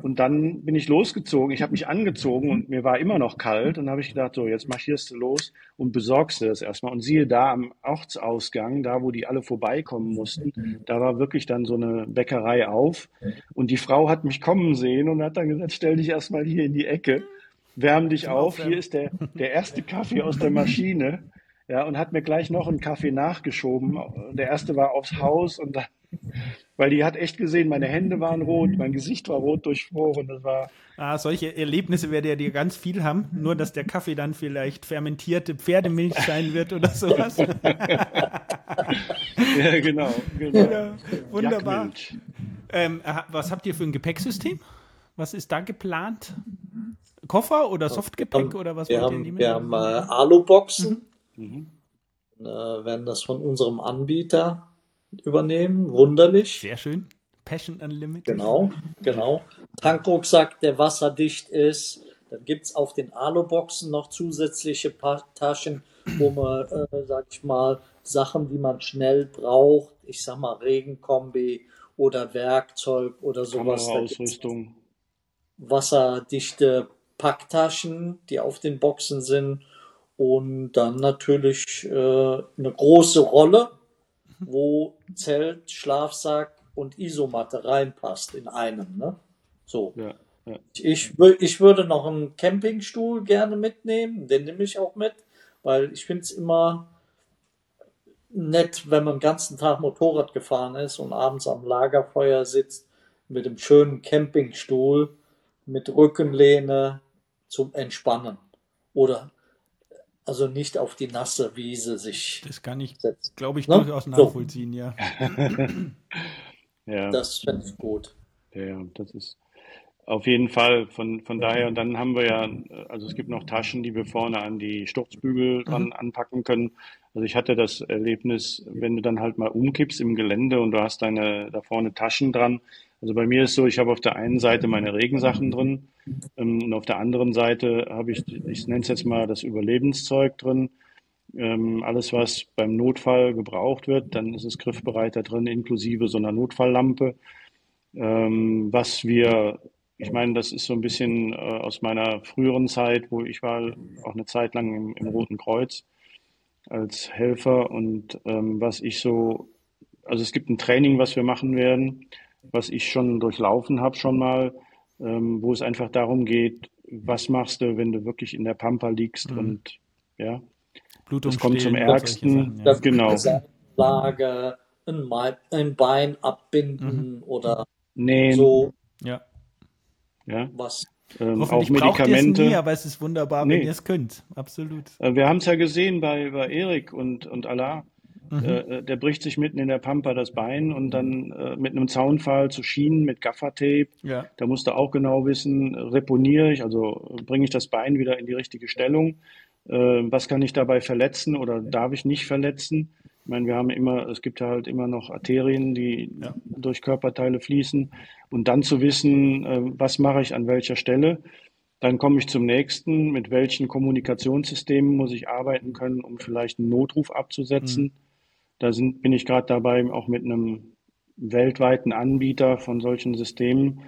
und dann bin ich losgezogen. Ich habe mich angezogen und mir war immer noch kalt. Und habe ich gedacht, so, jetzt marschierst du los und besorgst du das erstmal. Und siehe da am Ortsausgang, da wo die alle vorbeikommen mussten, da war wirklich dann so eine Bäckerei auf. Und die Frau hat mich kommen sehen und hat dann gesagt, stell dich erstmal hier in die Ecke, wärm dich auf. Hier ist der, der erste Kaffee aus der Maschine. Ja, und hat mir gleich noch einen Kaffee nachgeschoben. Der erste war aufs Haus und dann weil die hat echt gesehen, meine Hände waren rot, mein Gesicht war rot durchfroren. Das war. Ah, solche Erlebnisse werdet ihr dir ganz viel haben. Nur, dass der Kaffee dann vielleicht fermentierte Pferdemilch sein wird oder sowas. [LAUGHS] ja, genau. genau. Ja, wunderbar. Ähm, was habt ihr für ein Gepäcksystem? Was ist da geplant? Koffer oder Softgepäck oder was wir wollt haben, ihr nehmen? Wir haben äh, Aluboxen. Mhm. Äh, werden das von unserem Anbieter übernehmen. Wunderlich. Sehr schön. Passion Unlimited. Genau, genau. Tankrucksack, der wasserdicht ist. Dann gibt es auf den Aluboxen noch zusätzliche Taschen, wo man, äh, sag ich mal, Sachen, die man schnell braucht, ich sag mal Regenkombi oder Werkzeug oder sowas. Ausrüstung. Wasserdichte Packtaschen, die auf den Boxen sind. Und dann natürlich äh, eine große Rolle, wo Zelt, Schlafsack und Isomatte reinpasst in einem. Ne? So. Ja, ja. Ich, ich würde noch einen Campingstuhl gerne mitnehmen, den nehme ich auch mit, weil ich finde es immer nett, wenn man den ganzen Tag Motorrad gefahren ist und abends am Lagerfeuer sitzt mit einem schönen Campingstuhl mit Rückenlehne zum Entspannen. Oder also nicht auf die nasse Wiese sich. Das kann ich, glaube ich, ne? durchaus nachvollziehen, so. ja. [CLEARS THROAT] ja. Das finde ich gut. Ja, das ist auf jeden Fall. Von, von daher, und dann haben wir ja, also es gibt noch Taschen, die wir vorne an die Sturzbügel dran mhm. anpacken können. Also ich hatte das Erlebnis, wenn du dann halt mal umkippst im Gelände und du hast deine da vorne Taschen dran, also bei mir ist so, ich habe auf der einen Seite meine Regensachen drin ähm, und auf der anderen Seite habe ich, ich nenne es jetzt mal das Überlebenszeug drin. Ähm, alles, was beim Notfall gebraucht wird, dann ist es griffbereit da drin, inklusive so einer Notfalllampe. Ähm, was wir, ich meine, das ist so ein bisschen äh, aus meiner früheren Zeit, wo ich war auch eine Zeit lang im, im Roten Kreuz als Helfer und ähm, was ich so, also es gibt ein Training, was wir machen werden was ich schon durchlaufen habe schon mal, ähm, wo es einfach darum geht, was machst du, wenn du wirklich in der Pampa liegst mhm. und ja, Blutung das kommt zum Ärgsten. ja. Genau. Lage, ein, ein, Bein abbinden mhm. oder Nähen. so. Ja. Ja. Was ähm, auch Medikamente. Nie, aber es ist wunderbar, nee. wenn ihr es könnt. Absolut. Äh, wir haben es ja gesehen bei, bei Erik und, und Allah. Mhm. Äh, der bricht sich mitten in der Pampa das Bein und dann äh, mit einem Zaunfall zu Schienen mit Gaffertape. Ja. Da musst du auch genau wissen, reponiere ich, also bringe ich das Bein wieder in die richtige Stellung. Äh, was kann ich dabei verletzen oder darf ich nicht verletzen? Ich meine, wir haben immer, es gibt ja halt immer noch Arterien, die ja. durch Körperteile fließen. Und dann zu wissen, äh, was mache ich an welcher Stelle. Dann komme ich zum nächsten, mit welchen Kommunikationssystemen muss ich arbeiten können, um vielleicht einen Notruf abzusetzen. Da sind, bin ich gerade dabei, auch mit einem weltweiten Anbieter von solchen Systemen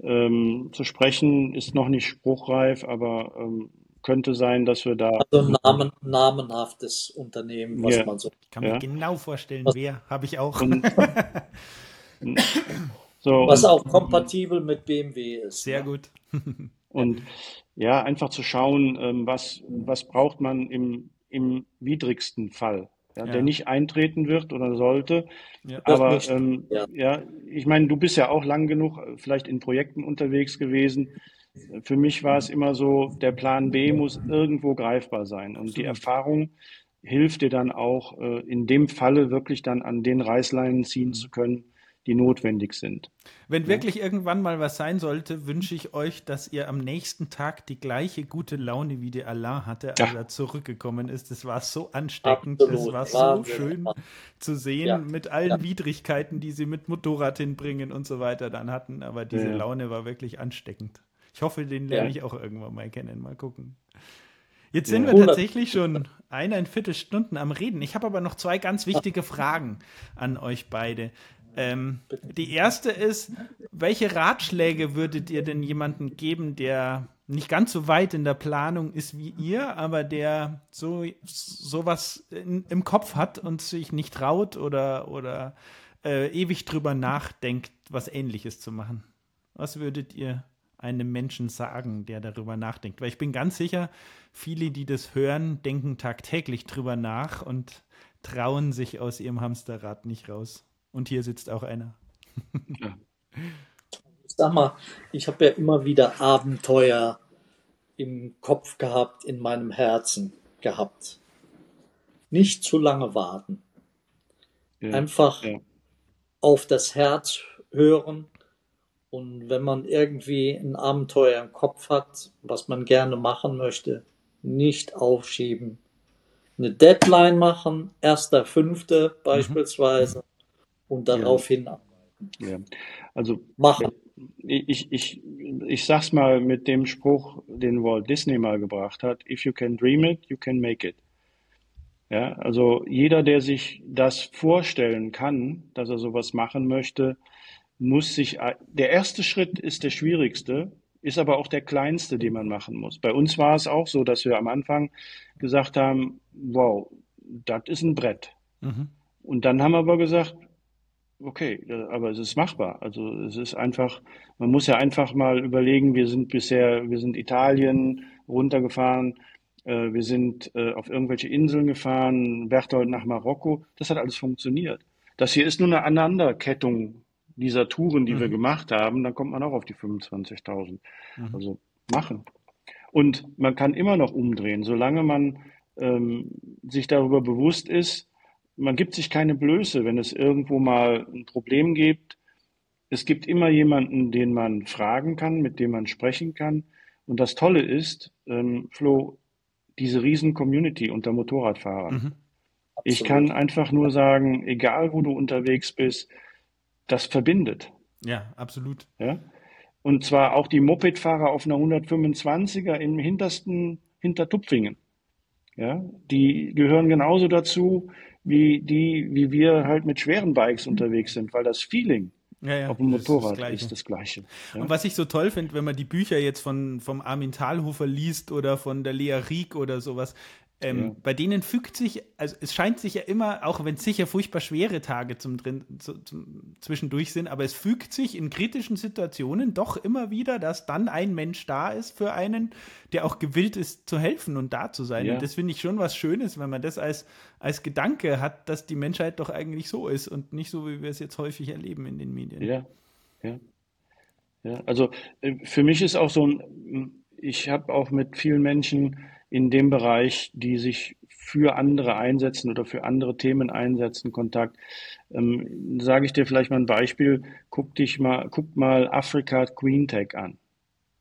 ähm, zu sprechen. Ist noch nicht spruchreif, aber ähm, könnte sein, dass wir da. Also ein Namen, namenhaftes Unternehmen, was ja. man so. Ich kann mir genau vorstellen, was, wer habe ich auch. Und, [LAUGHS] so, was auch kompatibel mit BMW ist. Sehr ja. gut. [LAUGHS] und ja, einfach zu schauen, ähm, was, was braucht man im, im widrigsten Fall ja, ja. der nicht eintreten wird oder sollte. Ja. Aber ähm, ja. ja, ich meine, du bist ja auch lang genug äh, vielleicht in Projekten unterwegs gewesen. Für mich war es immer so, der Plan B muss irgendwo greifbar sein. Und die Erfahrung hilft dir dann auch, äh, in dem Falle wirklich dann an den Reißleinen ziehen zu können, die notwendig sind. Wenn ja. wirklich irgendwann mal was sein sollte, wünsche ich euch, dass ihr am nächsten Tag die gleiche gute Laune wie der Alain hatte, als ja. er zurückgekommen ist. Das war so ansteckend, Absolut. das war so Wahnsinn. schön zu sehen ja. mit allen Widrigkeiten, die sie mit Motorrad hinbringen und so weiter dann hatten. Aber diese Laune war wirklich ansteckend. Ich hoffe, den lerne ich auch irgendwann mal kennen. Mal gucken. Jetzt sind wir tatsächlich schon eineinviertel Stunden am Reden. Ich habe aber noch zwei ganz wichtige Fragen an euch beide. Ähm, die erste ist, welche Ratschläge würdet ihr denn jemandem geben, der nicht ganz so weit in der Planung ist wie ihr, aber der so sowas im Kopf hat und sich nicht traut oder, oder äh, ewig drüber nachdenkt, was ähnliches zu machen? Was würdet ihr einem Menschen sagen, der darüber nachdenkt? Weil ich bin ganz sicher, viele, die das hören, denken tagtäglich drüber nach und trauen sich aus ihrem Hamsterrad nicht raus. Und hier sitzt auch einer. Ja. Ich sag mal, ich habe ja immer wieder Abenteuer im Kopf gehabt, in meinem Herzen gehabt. Nicht zu lange warten. Ja, Einfach ja. auf das Herz hören. Und wenn man irgendwie ein Abenteuer im Kopf hat, was man gerne machen möchte, nicht aufschieben. Eine Deadline machen, erster Fünfte mhm. beispielsweise. Und darauf ja. hinarbeiten. Ja. Also machen. Ich, ich, ich sag's mal mit dem Spruch, den Walt Disney mal gebracht hat: If you can dream it, you can make it. Ja, also jeder, der sich das vorstellen kann, dass er sowas machen möchte, muss sich, der erste Schritt ist der schwierigste, ist aber auch der kleinste, den man machen muss. Bei uns war es auch so, dass wir am Anfang gesagt haben, wow, das ist ein Brett. Mhm. Und dann haben wir aber gesagt, okay, aber es ist machbar. Also es ist einfach, man muss ja einfach mal überlegen, wir sind bisher, wir sind Italien runtergefahren, äh, wir sind äh, auf irgendwelche Inseln gefahren, Berthold nach Marokko, das hat alles funktioniert. Das hier ist nur eine Aneinanderkettung dieser Touren, die mhm. wir gemacht haben, dann kommt man auch auf die 25.000. Mhm. Also machen. Und man kann immer noch umdrehen, solange man ähm, sich darüber bewusst ist, man gibt sich keine Blöße, wenn es irgendwo mal ein Problem gibt. Es gibt immer jemanden, den man fragen kann, mit dem man sprechen kann. Und das Tolle ist, ähm, Flo, diese riesen Community unter Motorradfahrern. Mhm. Ich kann einfach nur sagen, egal wo du unterwegs bist, das verbindet. Ja, absolut. Ja? Und zwar auch die Mopedfahrer auf einer 125er im hintersten Hintertupfingen. Ja, die gehören genauso dazu wie die, wie wir halt mit schweren Bikes unterwegs sind, weil das Feeling ja, ja, auf dem Motorrad ist das, ist das Gleiche. Ja. Und was ich so toll finde, wenn man die Bücher jetzt von, vom Armin Thalhofer liest oder von der Lea Rieck oder sowas, ähm, ja. Bei denen fügt sich, also es scheint sich ja immer, auch wenn es sicher furchtbar schwere Tage zum drin, zu, zum, zwischendurch sind, aber es fügt sich in kritischen Situationen doch immer wieder, dass dann ein Mensch da ist für einen, der auch gewillt ist zu helfen und da zu sein. Ja. Und das finde ich schon was Schönes, wenn man das als, als Gedanke hat, dass die Menschheit doch eigentlich so ist und nicht so, wie wir es jetzt häufig erleben in den Medien. Ja, ja. ja. Also äh, für mich ist auch so ein, ich habe auch mit vielen Menschen in dem Bereich, die sich für andere einsetzen oder für andere Themen einsetzen, Kontakt. Ähm, Sage ich dir vielleicht mal ein Beispiel. Guck dich mal, guck mal Africa Green Tech an.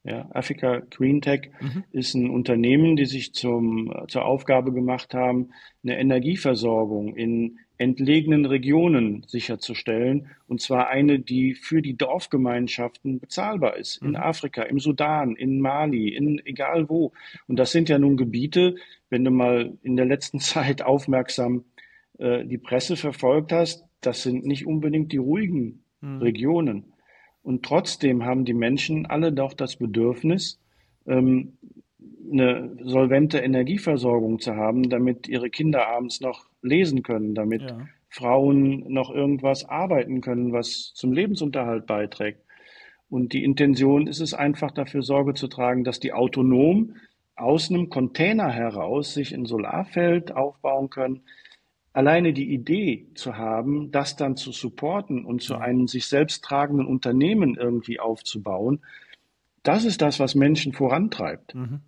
Ja, Africa Green Tech mhm. ist ein Unternehmen, die sich zum, zur Aufgabe gemacht haben, eine Energieversorgung in entlegenen Regionen sicherzustellen. Und zwar eine, die für die Dorfgemeinschaften bezahlbar ist. In mhm. Afrika, im Sudan, in Mali, in egal wo. Und das sind ja nun Gebiete, wenn du mal in der letzten [LAUGHS] Zeit aufmerksam äh, die Presse verfolgt hast, das sind nicht unbedingt die ruhigen mhm. Regionen. Und trotzdem haben die Menschen alle doch das Bedürfnis, ähm, eine solvente Energieversorgung zu haben, damit ihre Kinder abends noch lesen können, damit ja. Frauen noch irgendwas arbeiten können, was zum Lebensunterhalt beiträgt. Und die Intention ist es einfach dafür Sorge zu tragen, dass die autonom aus einem Container heraus sich ein Solarfeld aufbauen können. Alleine die Idee zu haben, das dann zu supporten und zu einem sich selbst tragenden Unternehmen irgendwie aufzubauen, das ist das, was Menschen vorantreibt. Mhm.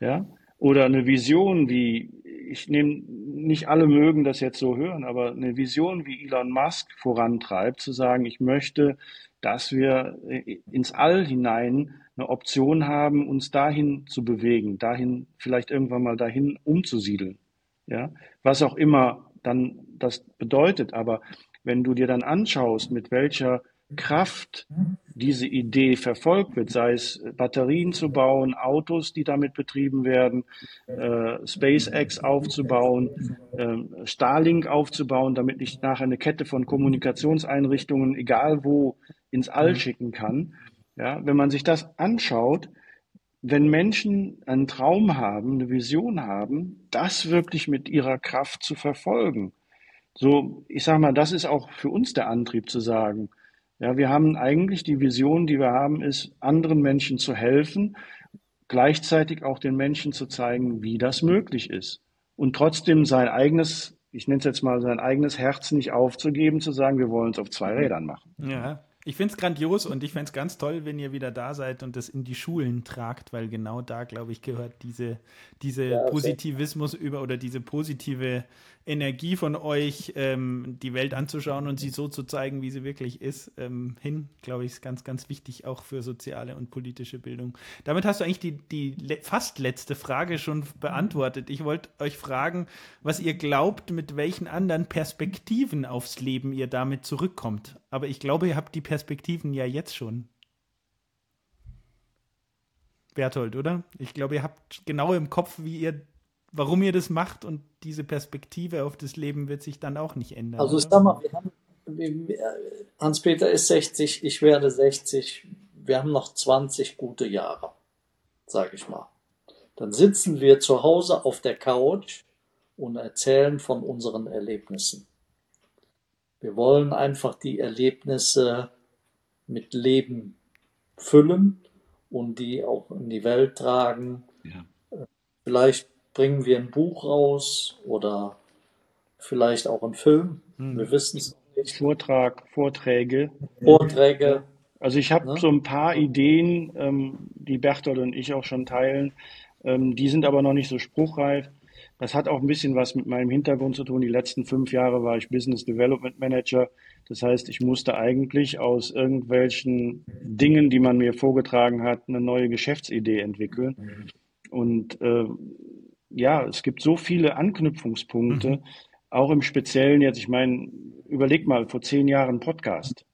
Ja? Oder eine Vision wie, ich nehme nicht alle mögen das jetzt so hören, aber eine Vision wie Elon Musk vorantreibt, zu sagen, ich möchte, dass wir äh, ins All hinein eine Option haben, uns dahin zu bewegen, dahin vielleicht irgendwann mal dahin umzusiedeln. Ja, was auch immer dann das bedeutet. Aber wenn du dir dann anschaust, mit welcher Kraft diese Idee verfolgt wird, sei es Batterien zu bauen, Autos, die damit betrieben werden, äh, SpaceX aufzubauen, äh, Starlink aufzubauen, damit ich nachher eine Kette von Kommunikationseinrichtungen, egal wo, ins All schicken kann. Ja, wenn man sich das anschaut, wenn Menschen einen Traum haben, eine Vision haben, das wirklich mit ihrer Kraft zu verfolgen. So, ich sage mal, das ist auch für uns der Antrieb zu sagen, ja, wir haben eigentlich die Vision, die wir haben, ist, anderen Menschen zu helfen, gleichzeitig auch den Menschen zu zeigen, wie das möglich ist. Und trotzdem sein eigenes, ich nenne es jetzt mal, sein eigenes Herz nicht aufzugeben, zu sagen, wir wollen es auf zwei Rädern machen. Ja, ich finde es grandios und ich fände es ganz toll, wenn ihr wieder da seid und das in die Schulen tragt, weil genau da, glaube ich, gehört diese, diese ja, Positivismus über oder diese positive Energie von euch, ähm, die Welt anzuschauen und sie so zu zeigen, wie sie wirklich ist, ähm, hin, glaube ich, ist ganz, ganz wichtig, auch für soziale und politische Bildung. Damit hast du eigentlich die, die le fast letzte Frage schon beantwortet. Ich wollte euch fragen, was ihr glaubt, mit welchen anderen Perspektiven aufs Leben ihr damit zurückkommt. Aber ich glaube, ihr habt die Perspektiven ja jetzt schon. Berthold, oder? Ich glaube, ihr habt genau im Kopf, wie ihr warum ihr das macht und diese Perspektive auf das Leben wird sich dann auch nicht ändern. Also ich sag mal, wir haben, Hans-Peter ist 60, ich werde 60, wir haben noch 20 gute Jahre, sage ich mal. Dann sitzen wir zu Hause auf der Couch und erzählen von unseren Erlebnissen. Wir wollen einfach die Erlebnisse mit Leben füllen und die auch in die Welt tragen. Ja. Vielleicht bringen wir ein Buch raus oder vielleicht auch einen Film. Hm. Wir wissen es nicht. Vortrag, Vorträge. Vorträge. Also ich habe ne? so ein paar Ideen, ähm, die Bertolt und ich auch schon teilen. Ähm, die sind aber noch nicht so spruchreif. Das hat auch ein bisschen was mit meinem Hintergrund zu tun. Die letzten fünf Jahre war ich Business Development Manager. Das heißt, ich musste eigentlich aus irgendwelchen Dingen, die man mir vorgetragen hat, eine neue Geschäftsidee entwickeln. Mhm. Und äh, ja, es gibt so viele Anknüpfungspunkte, mhm. auch im Speziellen jetzt, ich meine, überleg mal, vor zehn Jahren Podcast.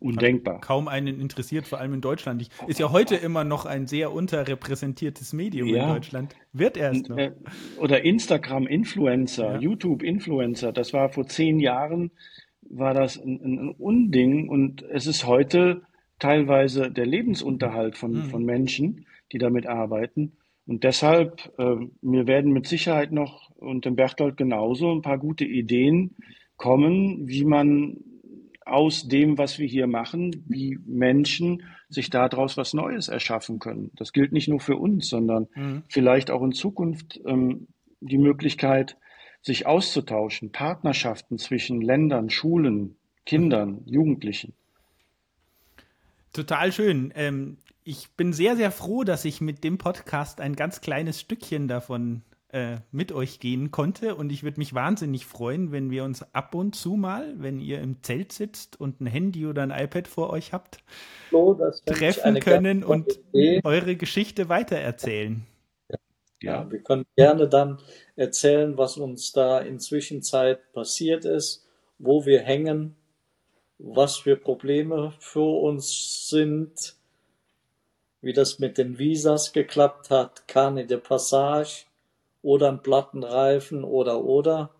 Undenkbar. Kaum einen interessiert, vor allem in Deutschland. Ich, ist ja heute immer noch ein sehr unterrepräsentiertes Medium ja. in Deutschland. Wird erst noch. Äh, oder Instagram-Influencer, ja. YouTube-Influencer. Das war vor zehn Jahren, war das ein, ein, Unding und es ist heute teilweise der Lebensunterhalt von, mhm. von Menschen, die damit arbeiten. Und deshalb, äh, mir werden mit Sicherheit noch und dem Berthold genauso ein paar gute Ideen kommen, wie man aus dem, was wir hier machen, wie Menschen sich daraus was Neues erschaffen können. Das gilt nicht nur für uns, sondern mhm. vielleicht auch in Zukunft ähm, die Möglichkeit, sich auszutauschen, Partnerschaften zwischen Ländern, Schulen, Kindern, Jugendlichen. Total schön. Ähm, ich bin sehr, sehr froh, dass ich mit dem Podcast ein ganz kleines Stückchen davon äh, mit euch gehen konnte. Und ich würde mich wahnsinnig freuen, wenn wir uns ab und zu mal, wenn ihr im Zelt sitzt und ein Handy oder ein iPad vor euch habt, so, treffen können und Idee. eure Geschichte weitererzählen. Ja. ja, wir können gerne dann erzählen, was uns da inzwischen Zeit passiert ist, wo wir hängen, was für Probleme für uns sind wie das mit den Visas geklappt hat, Carne de Passage oder ein Plattenreifen oder oder.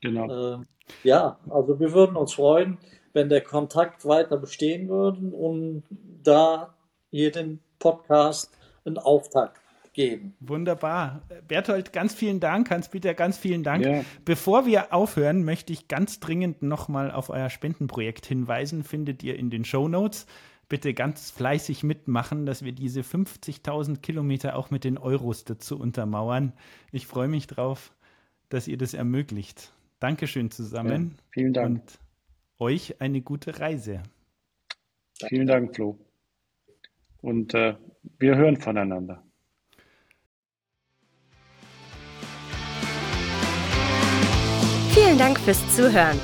Genau. Äh, ja, also wir würden uns freuen, wenn der Kontakt weiter bestehen würde und da hier den Podcast einen Auftakt geben. Wunderbar. Berthold, ganz vielen Dank. Hans-Peter, ganz vielen Dank. Ja. Bevor wir aufhören, möchte ich ganz dringend nochmal auf euer Spendenprojekt hinweisen. Findet ihr in den Show Notes bitte ganz fleißig mitmachen, dass wir diese 50.000 Kilometer auch mit den Euros dazu untermauern. Ich freue mich drauf, dass ihr das ermöglicht. Dankeschön zusammen. Ja, vielen Dank. Und euch eine gute Reise. Vielen Dank, Flo. Und äh, wir hören voneinander. Vielen Dank fürs Zuhören.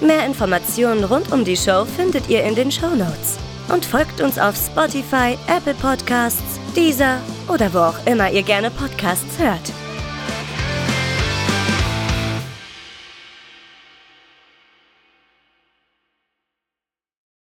Mehr Informationen rund um die Show findet ihr in den Show Notes. Und folgt uns auf Spotify, Apple Podcasts, Deezer oder wo auch immer ihr gerne Podcasts hört.